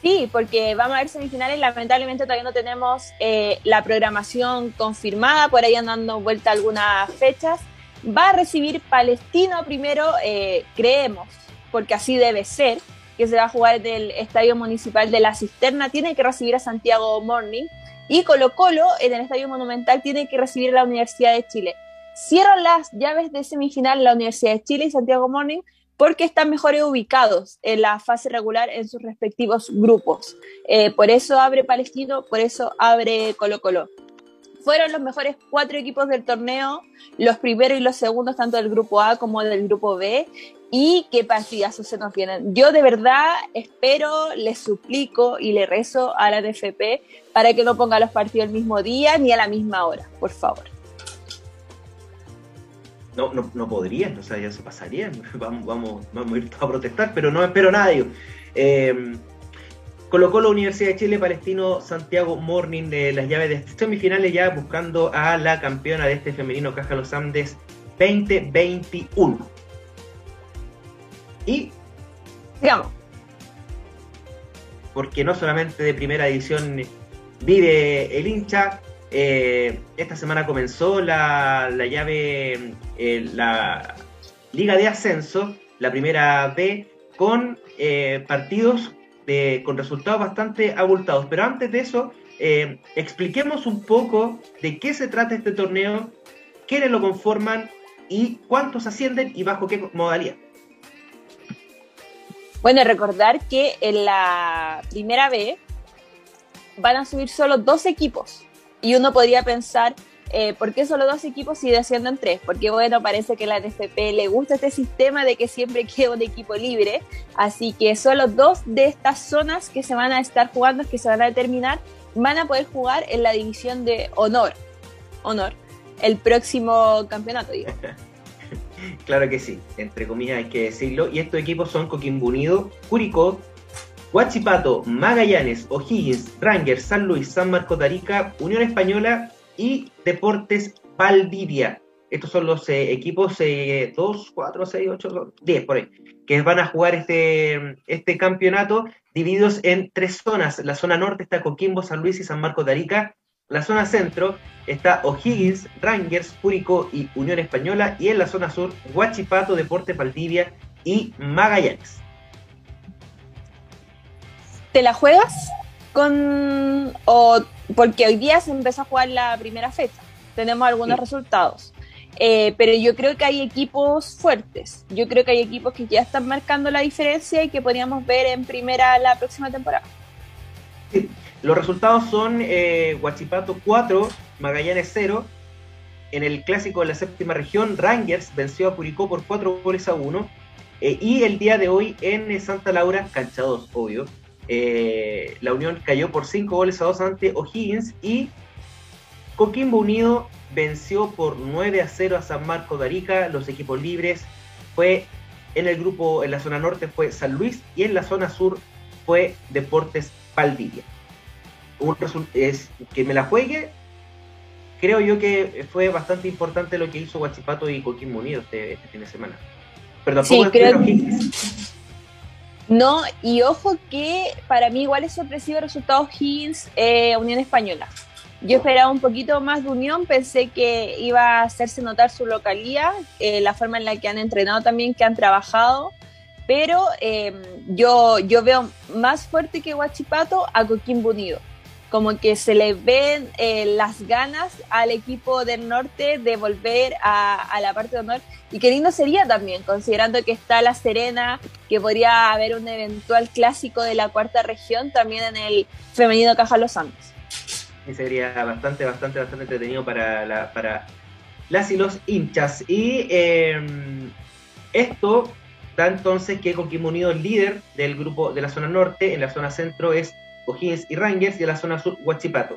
Sí, porque vamos a ver semifinales. Lamentablemente todavía no tenemos la programación confirmada, por ahí andando vuelta algunas fechas va a recibir Palestino primero, eh, creemos, porque así debe ser, que se va a jugar en el Estadio Municipal de la Cisterna, tiene que recibir a Santiago Morning, y Colo Colo en el Estadio Monumental tiene que recibir a la Universidad de Chile. Cierran las llaves de semifinal la Universidad de Chile y Santiago Morning, porque están mejores ubicados en la fase regular en sus respectivos grupos. Eh, por eso abre Palestino, por eso abre Colo Colo. Fueron los mejores cuatro equipos del torneo, los primeros y los segundos, tanto del grupo A como del grupo B, y qué partidazos se nos vienen. Yo de verdad espero, le suplico y le rezo a la NFP para que no ponga los partidos el mismo día ni a la misma hora, por favor. No, no, no o sea, ya se pasarían, vamos, vamos, vamos a ir a protestar, pero no espero nada colocó la Universidad de Chile, Palestino, Santiago Morning de las llaves de semifinales ya buscando a la campeona de este femenino Caja Los Andes 2021. Y, digamos, porque no solamente de primera edición vive el hincha, eh, esta semana comenzó la, llave, eh, la Liga de Ascenso, la primera B, con eh, partidos con resultados bastante abultados. Pero antes de eso, expliquemos un poco de qué se trata este torneo, quiénes lo conforman y cuántos ascienden y bajo qué modalidad. Bueno, recordar que en la primera B van a subir solo dos equipos y uno podría pensar, eh, ¿por qué solo dos equipos y descienden tres? Porque bueno, parece que la NFP le gusta este sistema de que siempre quede un equipo libre, así que solo dos de estas zonas que se van a estar jugando, que se van a determinar, van a poder jugar en la división de honor, honor, el próximo campeonato, digo. claro que sí, entre comillas hay que decirlo, y estos equipos son Coquimbo Unido, Curicó, Huachipato, Magallanes, O'Higgins, Rangers, San Luis, San Marcos de Arica, Unión Española y Deportes Valdivia. Estos son los eh, equipos 2, 4, 6, 8, 10 por ahí, que van a jugar este, este campeonato divididos en tres zonas. La zona norte está Coquimbo, San Luis y San Marcos de Arica. La zona centro está O'Higgins, Rangers, Púrico y Unión Española. Y en la zona sur, Huachipato, Deportes Valdivia y Magallanes. ¿Te la juegas con o porque hoy día se empezó a jugar la primera fecha? Tenemos algunos resultados. Eh, pero yo creo que hay equipos fuertes. Yo creo que hay equipos que ya están marcando la diferencia y que podríamos ver en primera la próxima temporada. Los resultados son eh, Huachipato 4, Magallanes 0. En el clásico de la séptima región, Rangers venció a Curicó por 4 goles a 1. Eh, y el día de hoy en Santa Laura, cancha 2, obvio, eh, la Unión cayó por 5 goles a 2 ante O'Higgins y Coquimbo Unido venció por 9 a 0 a San Marco de Arica. Los equipos libres fue en el grupo, en la zona norte fue San Luis y en la zona sur fue Deportes Valdivia. Un es que me la juegue, creo yo que fue bastante importante lo que hizo Guachipato y Coquimbo Unido este, este fin de semana. Pero sí, creo no, y ojo que para mí igual es sorpresivo el resultado Higgins eh, Unión Española. Yo esperaba un poquito más de unión, pensé que iba a hacerse notar su localía, eh, la forma en la que han entrenado también, que han trabajado, pero em, yo, yo veo más fuerte que Huachipato a Coquimbo Unido como que se le ven eh, las ganas al equipo del norte de volver a, la parte de honor. Y qué lindo sería también, considerando que está La Serena, que podría haber un eventual clásico de la cuarta región también en el femenino Caja Los Andes. Y sería bastante, bastante, bastante entretenido para, para las y los hinchas. Y em, esto da entonces que Coquimbo Unido, líder del grupo de la zona norte, en la zona centro es O'Higgins y Rangers, y en la zona sur, Huachipato.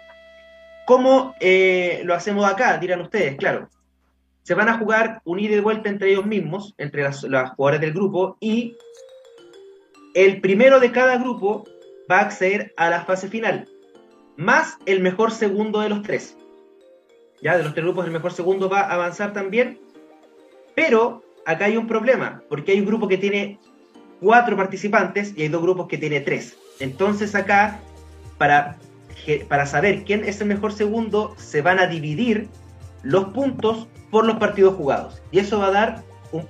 ¿Cómo eh, lo hacemos acá? Dirán ustedes, claro. Se van a jugar un ida y vuelta entre ellos mismos, entre las, jugadoras del grupo, y el primero de cada grupo va a acceder a la fase final, más el mejor segundo de los tres. Ya, de los tres grupos, el mejor segundo va a avanzar también, pero acá hay un problema, porque hay un grupo que tiene cuatro participantes y hay dos grupos que tiene tres. Entonces acá, para, para saber quién es el mejor segundo, se van a dividir los puntos por los partidos jugados. Y eso va a dar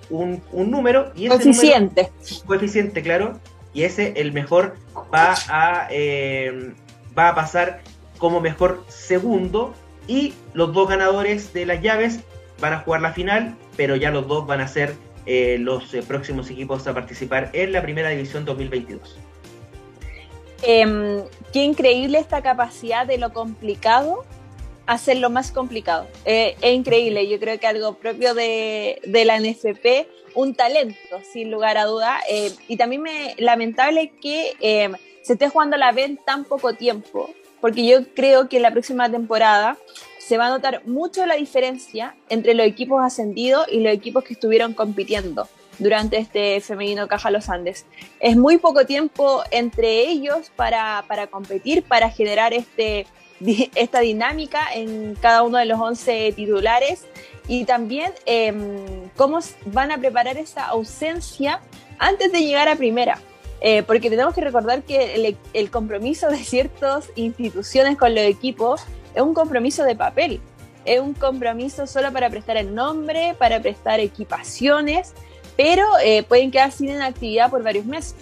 un, número. Y ese coeficiente. coeficiente, claro. Y ese, el mejor, va a, eh, va a pasar como mejor segundo. Y los dos ganadores de las llaves van a jugar la final, pero ya los dos van a ser los próximos equipos a participar en la primera división 2022. Em, qué increíble esta capacidad de lo complicado hacer lo más complicado. es increíble, yo creo que algo propio de, de, la NFP, un talento, sin lugar a duda. Eh, y también me lamentable que em, se esté jugando la B en tan poco tiempo, porque yo creo que en la próxima temporada se va a notar mucho la diferencia entre los equipos ascendidos y los equipos que estuvieron compitiendo durante este femenino Caja Los Andes. Es muy poco tiempo entre ellos para, para competir, para generar este, esta dinámica en cada uno de los 11 titulares y también em, cómo van a preparar esa ausencia antes de llegar a primera. Eh, porque tenemos que recordar que el, el, compromiso de ciertas instituciones con los equipos es un compromiso de papel, es un compromiso solo para prestar el nombre, para prestar equipaciones pero eh, pueden quedar sin actividad por varios meses.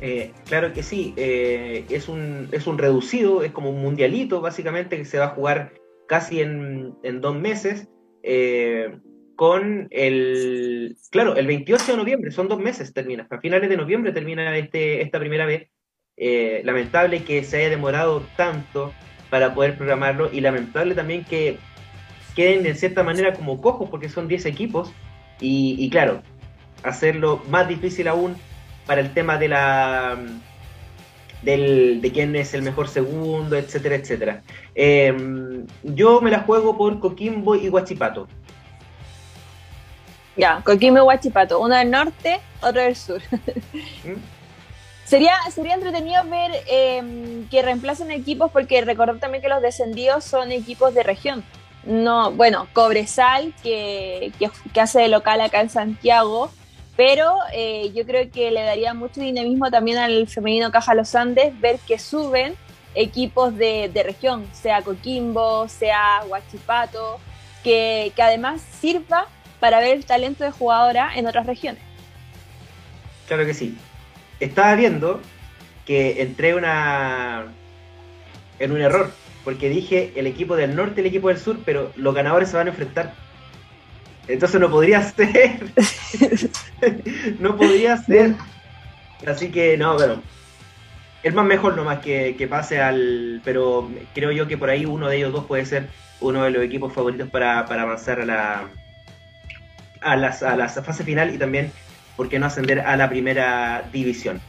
Eh, claro que sí, eh, es, un, es un reducido, es como un mundialito básicamente que se va a jugar casi en, en dos meses con el, claro, el 28 de noviembre, son dos meses termina, a finales de noviembre termina este, esta primera vez. lamentable que se haya demorado tanto para poder programarlo y lamentable también que queden de cierta manera como cojos porque son 10 equipos y, claro, hacerlo más difícil aún para el tema de la del, de quién es el mejor segundo, etcétera, etcétera. Em, yo me la juego por Coquimbo y Huachipato. Ya, Coquimbo y Huachipato, uno del norte, otro del sur. ¿Mm? Sería, sería entretenido ver em, que reemplacen equipos porque recordar también que los descendidos son equipos de región no, bueno, Cobresal, que, que, hace de local acá en Santiago, pero eh, yo creo que le daría mucho dinamismo también al femenino Caja Los Andes ver que suben equipos de, región, sea Coquimbo, sea Huachipato, que, que además sirva para ver el talento de jugadora en otras regiones. Claro que sí. Estaba viendo que entré una en un error porque dije el equipo del norte y el equipo del sur, pero los ganadores se van a enfrentar. Entonces no podría ser. no podría ser. Así que no, pero es más mejor nomás que, que pase al. Pero creo yo que por ahí uno de ellos dos puede ser uno de los equipos favoritos para, avanzar a la, a, las, a la fase final y también, ¿por qué no ascender a la primera división?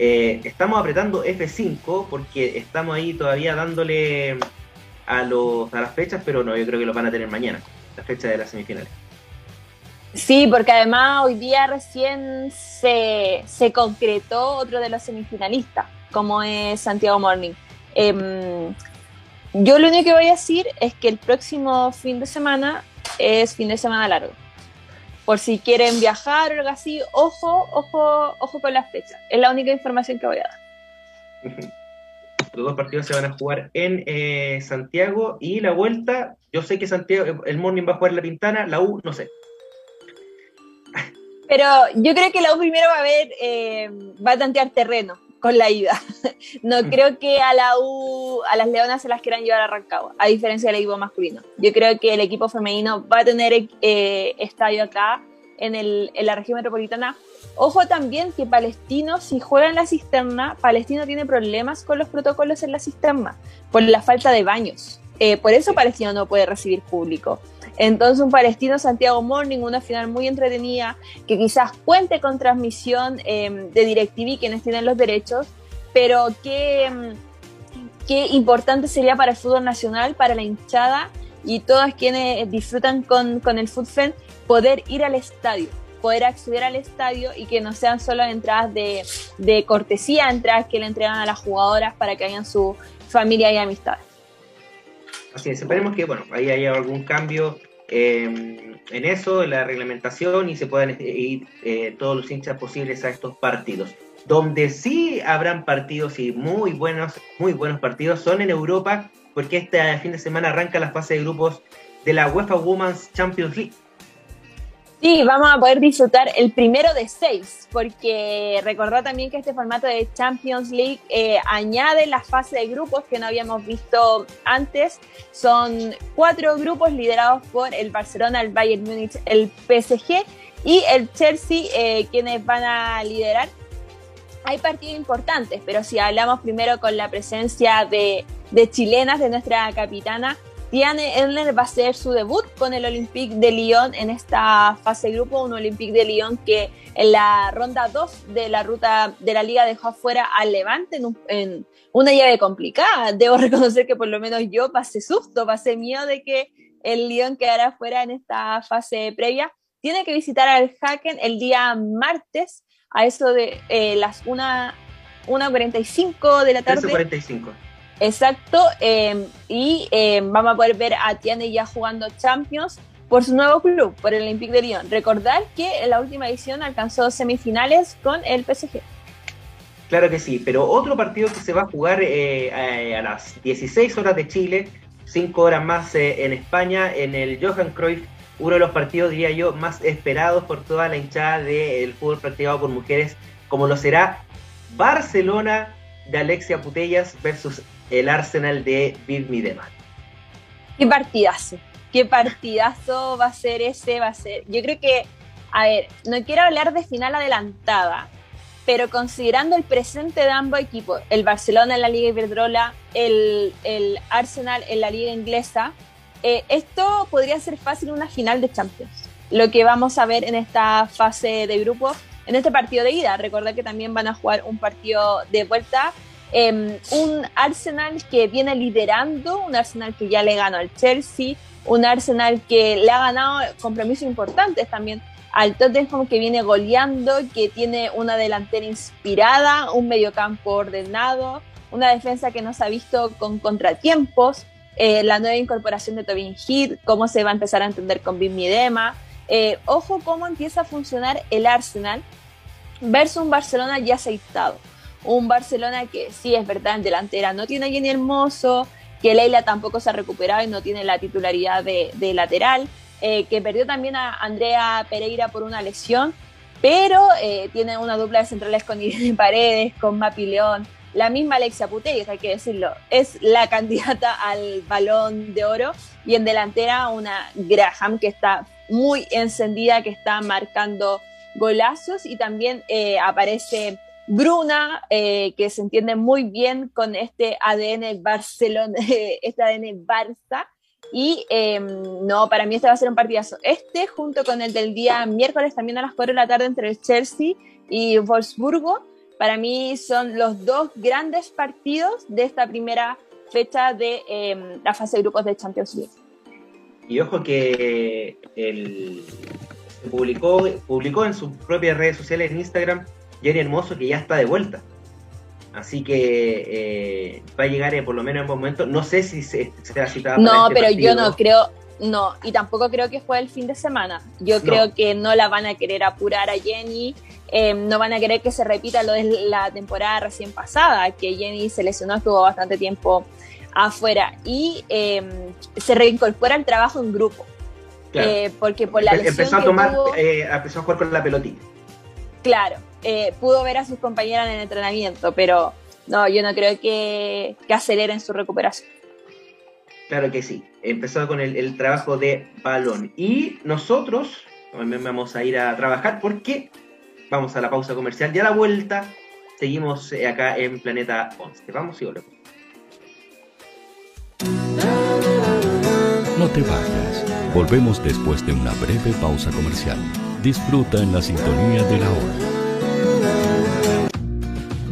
Eh, estamos apretando F5 porque estamos ahí todavía dándole a, los, a las fechas, pero no, yo creo que lo van a tener mañana, la fecha de las semifinales. Sí, porque además hoy día recién se, concretó otro de los semifinalistas, como es Santiago Morning. Em, yo lo único que voy a decir es que el próximo fin de semana es fin de semana largo por si quieren viajar o algo así, ojo, ojo, ojo con las fechas. Es la única información que voy a dar. Los dos partidos se van a jugar en eh, Santiago y la vuelta, yo sé que Santiago, el Morning va a jugar la Pintana, la U, no sé. Pero yo creo que la U primero va a ver, eh, va a tantear terreno con la ida. No mm. creo que a la U, a las Leonas se las quieran llevar a Rancagua, a diferencia del equipo masculino. Yo creo que el equipo femenino va a tener eh, estadio acá en, el, en la región metropolitana. Ojo también que Palestino, si juega en la cisterna, Palestino tiene problemas con los protocolos en la cisterna, por la falta de baños. Eh, por eso Palestino no puede recibir público. Entonces un palestino Santiago Morning, una final muy entretenida, que quizás cuente con transmisión em, de DirecTV, quienes tienen los derechos, pero qué, em, qué importante sería para el fútbol nacional, para la hinchada y todas quienes disfrutan con, con el fútbol, poder ir al estadio poder acceder al estadio y que no sean solo entradas de, de cortesía, entradas que le entregan a las jugadoras para que hayan su familia y amistades. Así es, esperemos que bueno, ahí haya algún cambio Em, en eso, en la reglamentación y se puedan eh, ir eh, todos los hinchas posibles a estos partidos. Donde sí habrán partidos y muy buenos, muy buenos partidos son en Europa, porque este fin de semana arranca la fase de grupos de la UEFA Women's Champions League. Sí, vamos a poder disfrutar el primero de seis, porque recordad también que este formato de Champions League eh, añade la fase de grupos que no habíamos visto antes. Son cuatro grupos liderados por el Barcelona, el Bayern Múnich, el PSG Y el Chelsea, eh, quienes van a liderar. Hay partidos importantes, pero si hablamos primero con la presencia de, de chilenas, de nuestra capitana, Diane Erler va a hacer su debut con el Olympique de Lyon en esta fase grupo, un Olympique de Lyon que en la ronda 2 de la ruta de la liga dejó afuera al Levante en, una llave complicada. Debo reconocer que por lo menos yo pasé susto, pasé miedo de que el Lyon quedara fuera en esta fase previa. Tiene que visitar al Haken el día martes a eso de eh, las 1.45 de la tarde. 1.45 Exacto, em, y em, vamos a poder ver a Tiane ya jugando Champions por su nuevo club, por el Olympique de Lyon. Recordar que en la última edición alcanzó semifinales con el PSG. Claro que sí, pero otro partido que se va a jugar eh, a, las 16 horas de Chile, 5 horas más eh, en España, en el Johan Cruyff, uno de los partidos, diría yo, más esperados por toda la hinchada del fútbol practicado por mujeres, como lo será Barcelona de Alexia Putellas versus el Arsenal de Bill Midema. Qué partidazo, qué partidazo va a ser ese, va a ser. Yo creo que, a ver, no quiero hablar de final adelantada, pero considerando el presente de ambos equipos, el Barcelona en la Liga Iberdrola, el, el Arsenal en la Liga Inglesa, eh, esto podría ser fácil una final de Champions. Lo que vamos a ver en esta fase de grupo, en este partido de ida. Recordad que también van a jugar un partido de vuelta Em, un Arsenal que viene liderando, un Arsenal que ya le ganó al Chelsea, un Arsenal que le ha ganado compromisos importantes también al Tottenham que viene goleando, que tiene una delantera inspirada, un mediocampo ordenado, una defensa que nos ha visto con contratiempos, eh, la nueva incorporación de Tobin Heath, cómo se va a empezar a entender con Bim Midema. Eh, ojo cómo empieza a funcionar el Arsenal versus un Barcelona ya aceitado un Barcelona que sí es verdad en delantera no tiene a Jenny Hermoso, que Leila tampoco se ha recuperado y no tiene la titularidad de, lateral, eh, que perdió también a Andrea Pereira por una lesión, pero eh, tiene una dupla de centrales con Irene Paredes, con Mapi León, la misma Alexia Putellas, hay que decirlo, es la candidata al balón de oro y en delantera una Graham que está muy encendida, que está marcando golazos y también eh, aparece Bruna, eh, que se entiende muy bien con este ADN Barcelona, este ADN Barça. Y em, no, para mí este va a ser un partidazo. Este, junto con el del día miércoles, también a las 4 de la tarde, entre el Chelsea y Wolfsburgo, para mí son los dos grandes partidos de esta primera fecha de em, la fase de grupos de Champions League. Y ojo que el, publicó, publicó en sus propias redes sociales, en Instagram, Jenny Hermoso que ya está de vuelta. Así que eh, va a llegar eh, por lo menos en buen momento. No sé si se, ha citado. No, este pero yo no creo, no, y tampoco creo que fue el fin de semana. Yo creo que no la van a querer apurar a Jenny, eh, no van a querer que se repita lo de la temporada recién pasada, que Jenny se lesionó, estuvo bastante tiempo afuera y se reincorpora al trabajo en grupo. porque por la lesión empezó a tomar, empezó a jugar con la pelotita. Claro, eh, pudo ver a sus compañeras en el entrenamiento, pero no, yo no creo que, que aceleren su recuperación. Claro que sí, empezó con el, trabajo de balón. Y nosotros también vamos a ir a trabajar porque vamos a la pausa comercial y a la vuelta seguimos eh, acá en Planeta 11. Vamos y volvemos. No te vayas. Volvemos después de una breve pausa comercial. Disfruta en la sintonía de la hora.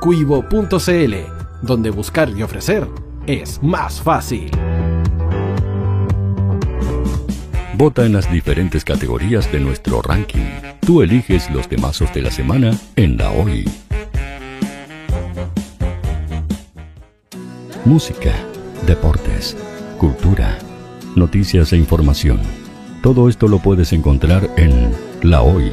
cuivo.cl, donde buscar y ofrecer es más fácil. Vota en las diferentes categorías de nuestro ranking. Tú eliges los temazos de la semana en la hoy. Música, deportes, cultura, noticias e información. Todo esto lo puedes encontrar en La Hoy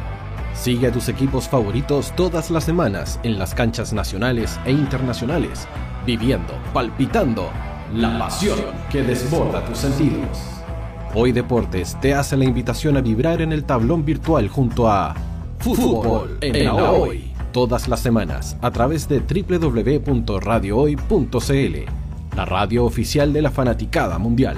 Sigue a tus equipos favoritos todas las semanas en las canchas nacionales e internacionales, viviendo, palpitando la pasión que desborda tus sentidos. Hoy Deportes te hace la invitación a vibrar en el tablón virtual junto a Fútbol en la Hoy. Todas las semanas a través de www.radiohoy.cl, la radio oficial de la fanaticada mundial.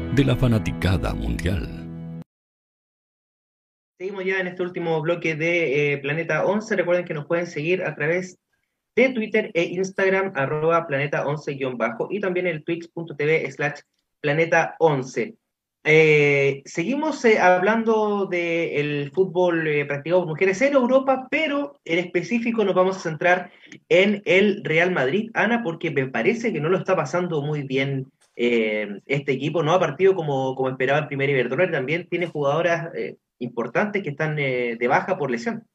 de la fanaticada mundial. Seguimos ya en este último bloque de eh, Planeta 11. Recuerden que nos pueden seguir a través de Twitter e Instagram, arroba planeta 11-bajo, y también el twitch.tv slash planeta 11. Eh, seguimos eh, hablando del fútbol practicado por mujeres en Europa, pero en específico nos vamos a centrar en el Real Madrid, Ana, porque me parece que no lo está pasando muy bien este equipo. No ha partido como, como esperaba el primer Iberdrola, también tiene jugadoras importantes que están eh, de baja por lesión.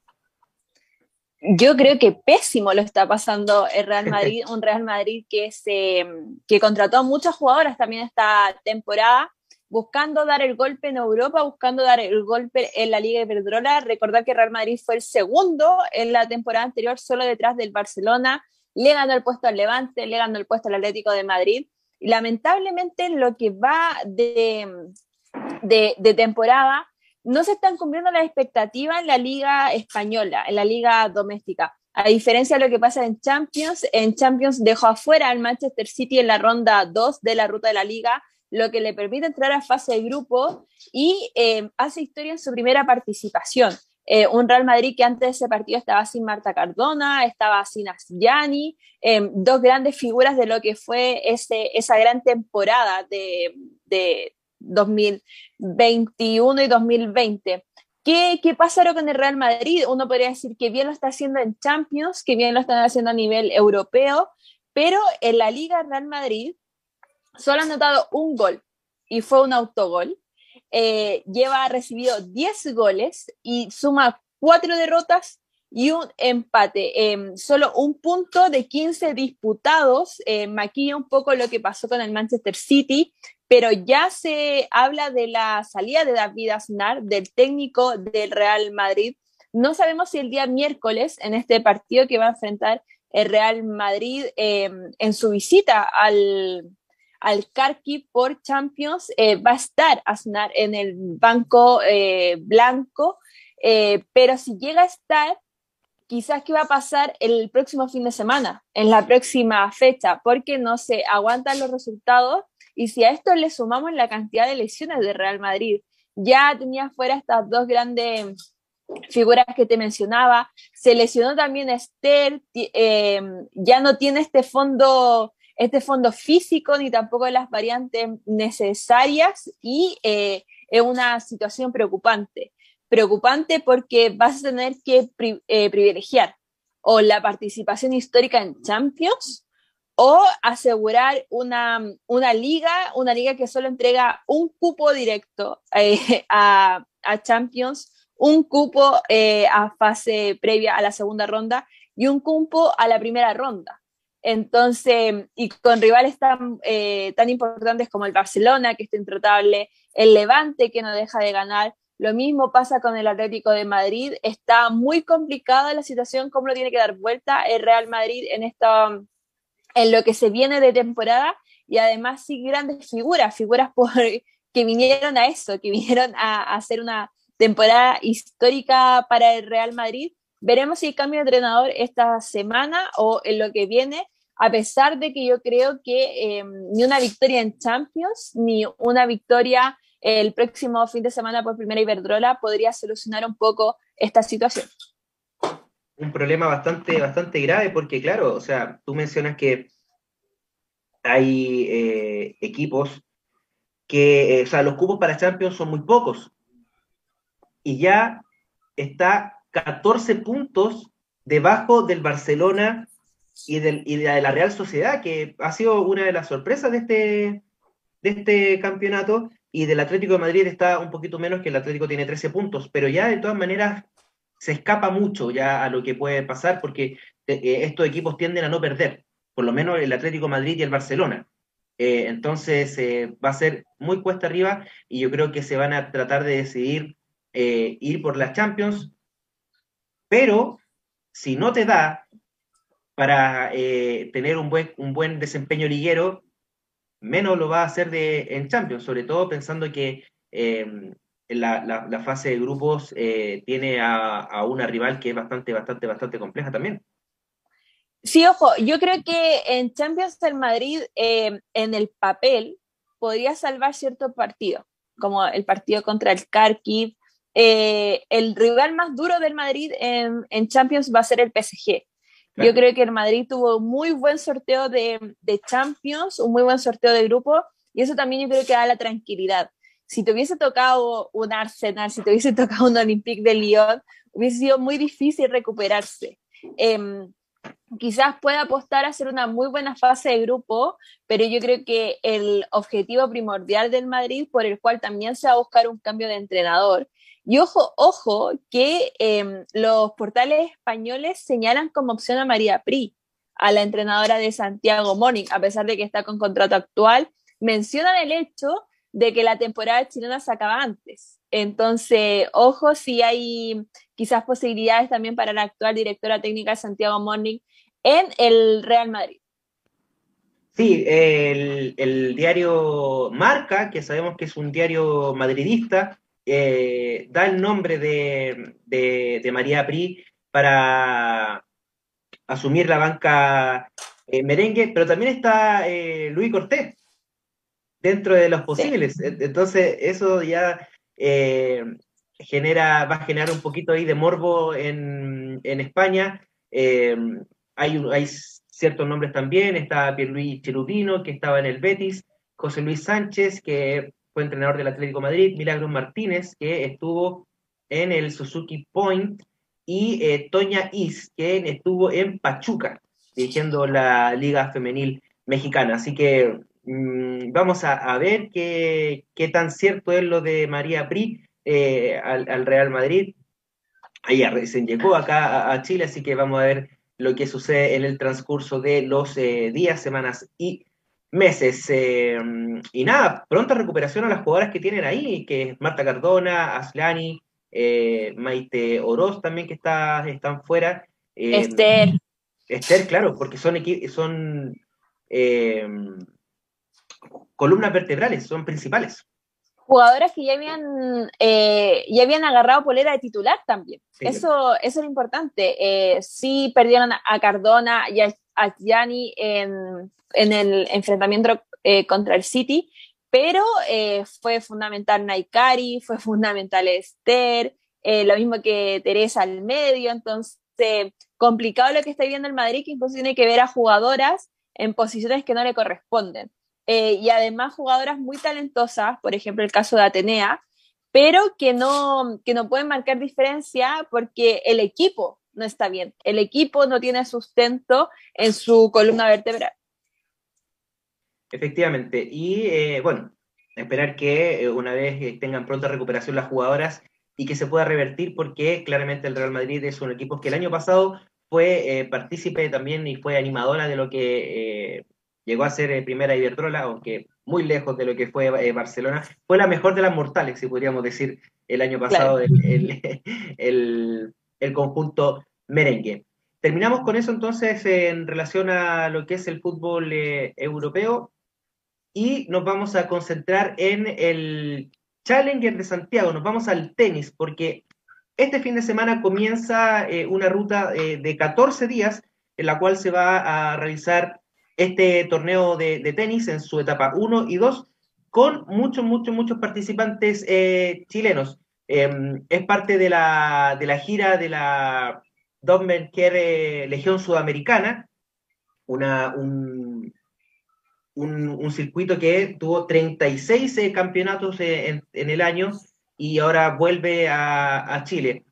Yo creo que pésimo lo está pasando el Real Madrid, un Real Madrid que, se, que contrató a muchas jugadoras también esta temporada, buscando dar el golpe en Europa, buscando dar el golpe en la Liga Iberdrola. Recordar que Real Madrid fue el segundo en la temporada anterior, solo detrás del Barcelona. Le ganó el puesto al Levante, le ganó el puesto al Atlético de Madrid. Lamentablemente lo que va de, de, de temporada no se están cumpliendo las expectativas en la liga española, en la liga doméstica. A diferencia de lo que pasa en Champions, en Champions dejó afuera al Manchester City en la ronda 2 de la ruta de la liga, lo que le permite entrar a fase de grupo y eh, hace historia en su primera participación. Eh, un Real Madrid que antes de ese partido estaba sin Marta Cardona, estaba sin Asiani, eh, dos grandes figuras de lo que fue ese, esa gran temporada de, 2021 y 2020. ¿Qué, ¿Qué pasaron con el Real Madrid? Uno podría decir que bien lo está haciendo en Champions, que bien lo están haciendo a nivel europeo, pero en la Liga Real Madrid solo ha anotado un gol y fue un autogol. Eh, lleva recibido 10 goles y suma cuatro derrotas y un empate. Em, solo un punto de 15 disputados eh, maquilla un poco lo que pasó con el Manchester City, pero ya se habla de la salida de David Aznar, del técnico del Real Madrid. No sabemos si el día miércoles, en este partido que va a enfrentar el Real Madrid em, en su visita al, al Kharkiv por Champions, eh, va a estar Aznar en el banco eh, blanco, eh, pero si llega a estar, quizás qué va a pasar el próximo fin de semana, en la próxima fecha, porque no se aguantan los resultados y si a esto le sumamos la cantidad de lesiones de Real Madrid, ya tenía fuera estas dos grandes figuras que te mencionaba, se lesionó también Esther, ya no tiene este fondo, este fondo físico ni tampoco las variantes necesarias y eh, es una situación preocupante. Preocupante porque vas a tener que eh, privilegiar o la participación histórica en Champions o asegurar una, liga, una liga que solo entrega un cupo directo eh, a, Champions, un cupo eh, a fase previa a la segunda ronda y un cupo a la primera ronda. Entonces, y con rivales tan, eh, tan importantes como el Barcelona, que está intratable, el Levante, que no deja de ganar, lo mismo pasa con el Atlético de Madrid. Está muy complicada la situación, cómo lo tiene que dar vuelta el Real Madrid en esta, en lo que se viene de temporada y además sí grandes figuras, figuras que vinieron a eso, que vinieron a, hacer una temporada histórica para el Real Madrid. Veremos si cambio de entrenador esta semana o en lo que viene, a pesar de que yo creo que em, ni una victoria en Champions, ni una victoria el próximo fin de semana por primera Iberdrola podría solucionar un poco esta situación. Un problema bastante, bastante grave porque, claro, o sea, tú mencionas que hay eh, equipos que, eh, o sea, los cupos para Champions son muy pocos. Y ya está 14 puntos debajo del Barcelona y, y de la Real Sociedad, que ha sido una de las sorpresas de este, de este campeonato, y del Atlético de Madrid está un poquito menos que el Atlético tiene 13 puntos, pero ya de todas maneras se escapa mucho ya a lo que puede pasar porque eh, eh, estos equipos tienden a no perder, por lo menos el Atlético Madrid y el Barcelona. Eh, entonces va a ser muy cuesta arriba y yo creo que se van a tratar de decidir ir por las Champions, pero si no te da para tener un buen, un buen desempeño liguero, menos lo va a hacer de, en Champions, sobre todo pensando que la, la, fase de grupos eh, tiene a, una rival que es bastante, bastante, bastante compleja también. Sí, ojo, yo creo que en Champions del Madrid, eh, en el papel, podría salvar ciertos partidos, como el partido contra el Kharkiv. Eh, el rival más duro del Madrid en, Champions va a ser el PSG. Yo creo que el Madrid tuvo muy buen sorteo de, de, Champions, un muy buen sorteo de grupo, y eso también yo creo que da la tranquilidad. Si te hubiese tocado un Arsenal, si te hubiese tocado un Olympique de Lyon, hubiese sido muy difícil recuperarse. Eh, quizás pueda apostar a hacer una muy buena fase de grupo, pero yo creo que el objetivo primordial del Madrid, por el cual también se va a buscar un cambio de entrenador, y ojo, ojo, que em, los portales españoles señalan como opción a María Pri, a la entrenadora de Santiago Morning, a pesar de que está con contrato actual, mencionan el hecho de que la temporada chilena se acaba antes. Entonces, ojo si hay quizás posibilidades también para la actual directora técnica de Santiago Morning en el Real Madrid. Sí, el, diario Marca, que sabemos que es un diario madridista, eh, da el nombre de, María Pri para asumir la banca eh, merengue, pero también está eh, Luis Cortés dentro de los posibles. Entonces, eso ya genera, va a generar un poquito ahí de morbo en, España. Eh, hay, hay ciertos nombres también, está Pierluigi Cherubino, que estaba en el Betis, José Luis Sánchez, que fue entrenador del Atlético Madrid, Milagros Martínez, que estuvo en el Suzuki Point, y eh, Toña Is, que estuvo en Pachuca, dirigiendo la Liga Femenil Mexicana. Así que mm, vamos a, ver qué, tan cierto es lo de María Pri, eh, al, Real Madrid. Ella recién llegó acá a, Chile, así que vamos a ver lo que sucede en el transcurso de los eh, días, semanas y meses. Eh, y nada, pronta recuperación a las jugadoras que tienen ahí, que es Marta Cardona, Aslani, Maite Oroz también que está, están fuera. Esther. Esther, claro, porque son, son columnas vertebrales, son principales jugadoras que ya habían, eh, ya habían agarrado polera de titular también. Eso, eso es importante. Eh, sí perdieron a Cardona y a, Gianni en, en, el enfrentamiento eh, contra el City, pero fue fundamental Naikari, fue fundamental Esther, lo mismo que Teresa al medio, entonces complicado lo que está viendo el Madrid, que incluso tiene que ver a jugadoras en posiciones que no le corresponden. Eh, y además jugadoras muy talentosas, por ejemplo el caso de Atenea, pero que no, que no pueden marcar diferencia porque el equipo no está bien, el equipo no tiene sustento en su columna vertebral. Efectivamente, y eh, bueno, esperar que eh, una vez tengan pronta recuperación las jugadoras y que se pueda revertir porque claramente el Real Madrid es un equipo que el año pasado fue partícipe también y fue animadora de lo que llegó a ser eh, primera Iberdrola, aunque muy lejos de lo que fue eh, Barcelona. Fue la mejor de las mortales, si podríamos decir, el año pasado, el, conjunto merengue. Terminamos con eso entonces en relación a lo que es el fútbol eh, europeo y nos vamos a concentrar en el Challenger de Santiago, nos vamos al tenis, porque este fin de semana comienza una ruta de 14 días en la cual se va a realizar este torneo de, tenis en su etapa 1 y 2 con muchos, muchos, muchos participantes eh, chilenos. Em, es parte de la, de la, gira de la Dortmund Care Legión Sudamericana, una, un, un, circuito que tuvo 36 eh, campeonatos eh, en, en, el año y ahora vuelve a, Chile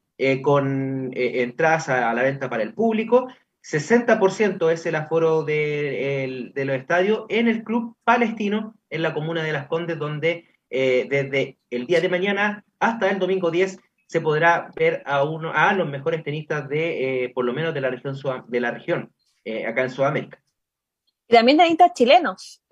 con entradas a la venta para el público 60% es el aforo de, los estadios en el Club Palestino, en la comuna de Las Condes, donde eh, desde el día de mañana hasta el domingo 10 se podrá ver a, uno, a los mejores tenistas de, eh, por lo menos de la región, de la región eh, acá en Sudamérica. Y también tenistas chilenos.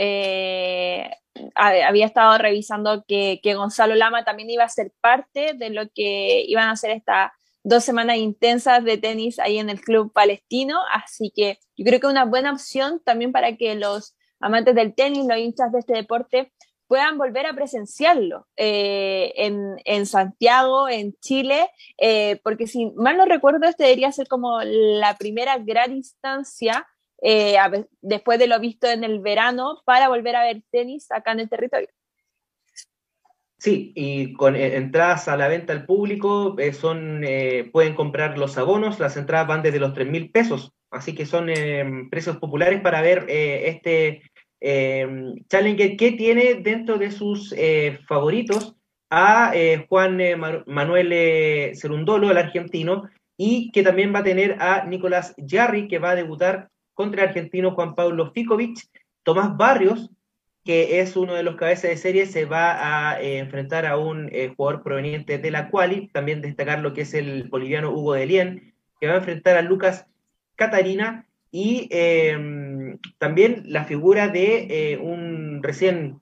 había estado revisando que, que Gonzalo Lama también iba a ser parte de lo que iban a hacer esta dos semanas intensas de tenis ahí en el club palestino, así que yo creo que una buena opción también para que los amantes del tenis, los hinchas de este deporte, puedan volver a presenciarlo eh, en, Santiago, en Chile, eh, porque si mal no recuerdo, este debería ser como la primera gran instancia eh, después de lo visto en el verano para volver a ver tenis acá en el territorio. Sí, y con eh, entradas a la venta al público eh, son pueden comprar los abonos, las entradas van desde los 3 mil pesos, así que son precios populares para ver este Challenger que tiene dentro de sus favoritos a Juan Manuel Cerundolo, el argentino, y que también va a tener a Nicolás Jarry, que va a debutar contra el argentino Juan Pablo Ficovich. Tomás Barrios, que es uno de los cabezas de serie, se va a eh, enfrentar a un eh, jugador proveniente de la Quali. También destacar lo que es el boliviano Hugo de Lien, que va a enfrentar a Lucas Catarina. Y em, también la figura de eh, un recién,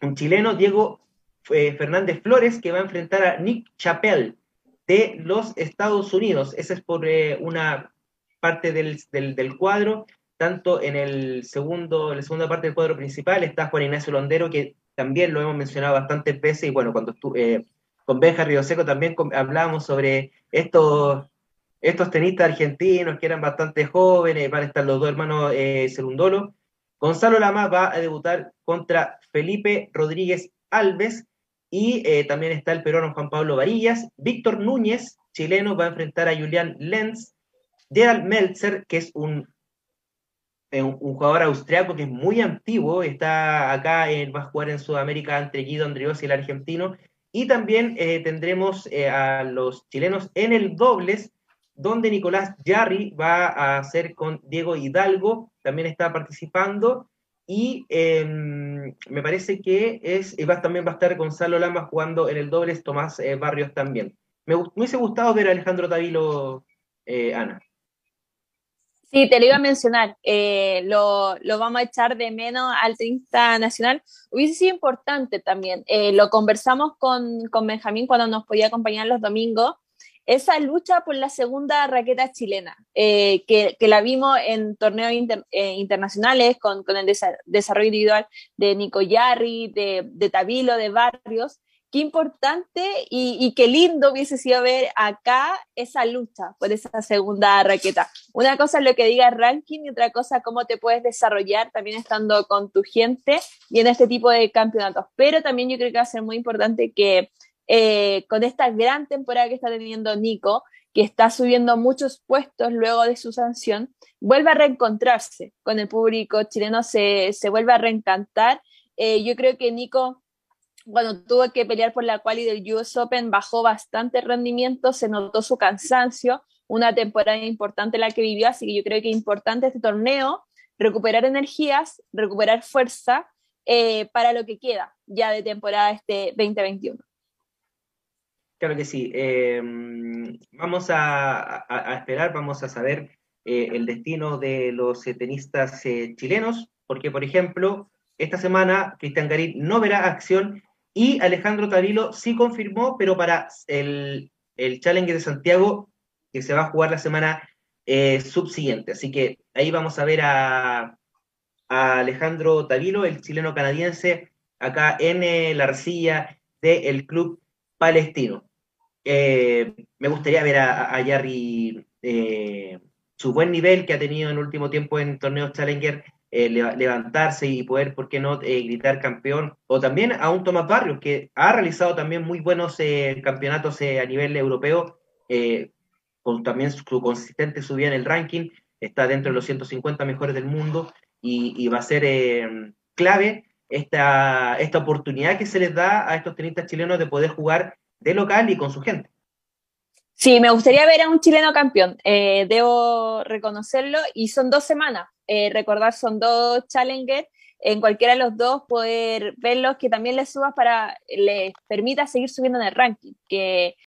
un chileno, Diego Fernández Flores, que va a enfrentar a Nick Chappell de los Estados Unidos. Esa es por una parte del, del, cuadro, tanto en el segundo, en la segunda parte del cuadro principal está Juan Ignacio Londero, que también lo hemos mencionado bastantes veces, y bueno, cuando estuve eh, con Benja Río Seco también hablábamos sobre estos, estos tenistas argentinos que eran bastante jóvenes, van a estar los dos hermanos eh. Gonzalo Lama va a debutar contra Felipe Rodríguez Alves, y eh, también está el peruano Juan Pablo Varillas. Víctor Núñez, chileno, va a enfrentar a Julián Lenz. Gerald Meltzer, que es un, eh, un, jugador austriaco que es muy antiguo, está acá, va a jugar en Sudamérica entre Guido Andrios y el argentino. Y también eh, tendremos eh, a los chilenos en el dobles, donde Nicolás Jarry va a hacer con Diego Hidalgo, también está participando. Y em, me parece que es, va, también va a estar Gonzalo Lama jugando en el dobles, Tomás Barrios también. Me, me hubiese gustado ver a Alejandro Tavilo, Ana. Sí, te lo iba a mencionar. Eh, lo, lo, vamos a echar de menos al tenista nacional. Hubiese sido importante también. Eh, lo conversamos con, con, Benjamín cuando nos podía acompañar los domingos. Esa lucha por la segunda raqueta chilena, eh, que, que, la vimos en torneos internacionales con, con el desarrollo individual de Nico Yarri, de, de Tabilo, de Barrios, qué importante y, qué lindo hubiese sido ver acá esa lucha por esa segunda raqueta. Una cosa es lo que diga ranking y otra cosa cómo te puedes desarrollar también estando con tu gente y en este tipo de campeonatos. Pero también yo creo que va a ser muy importante que eh, con esta gran temporada que está teniendo Nico, que está subiendo muchos puestos luego de su sanción, vuelva a reencontrarse con el público chileno, se, se vuelve a reencantar. Eh, yo creo que Nico cuando tuvo que pelear por la quali del US Open, bajó bastante rendimiento, se notó su cansancio, una temporada importante la que vivió, así que yo creo que es importante este torneo, recuperar energías, recuperar fuerza eh, para lo que queda ya de temporada este 2021. Claro que sí. Em, vamos a, esperar, vamos a saber eh, el destino de los tenistas eh, chilenos, porque, por ejemplo, esta semana Cristian Garín no verá acción y Alejandro Tavilo sí confirmó, pero para el, el Challenger de Santiago, que se va a jugar la semana eh, subsiguiente. Así que ahí vamos a ver a, Alejandro Tavilo, el chileno canadiense, acá en eh, la arcilla del club palestino. Eh, me gustaría ver a, a Jarry su buen nivel que ha tenido en el último tiempo en torneos Challenger eh, levantarse y poder, ¿por qué no?, eh, gritar campeón. O también a un Tomás Barrios, que ha realizado también muy buenos eh, campeonatos a nivel europeo, con también su consistente subida en el ranking, está dentro de los 150 mejores del mundo y, va a ser clave esta, esta oportunidad que se les da a estos tenistas chilenos de poder jugar de local y con su gente. Sí, me gustaría ver a un chileno campeón, debo reconocerlo, y son dos semanas, eh, recordar son dos challengers, en cualquiera de los dos poder verlos que también les subas para, les permita seguir subiendo en el ranking, que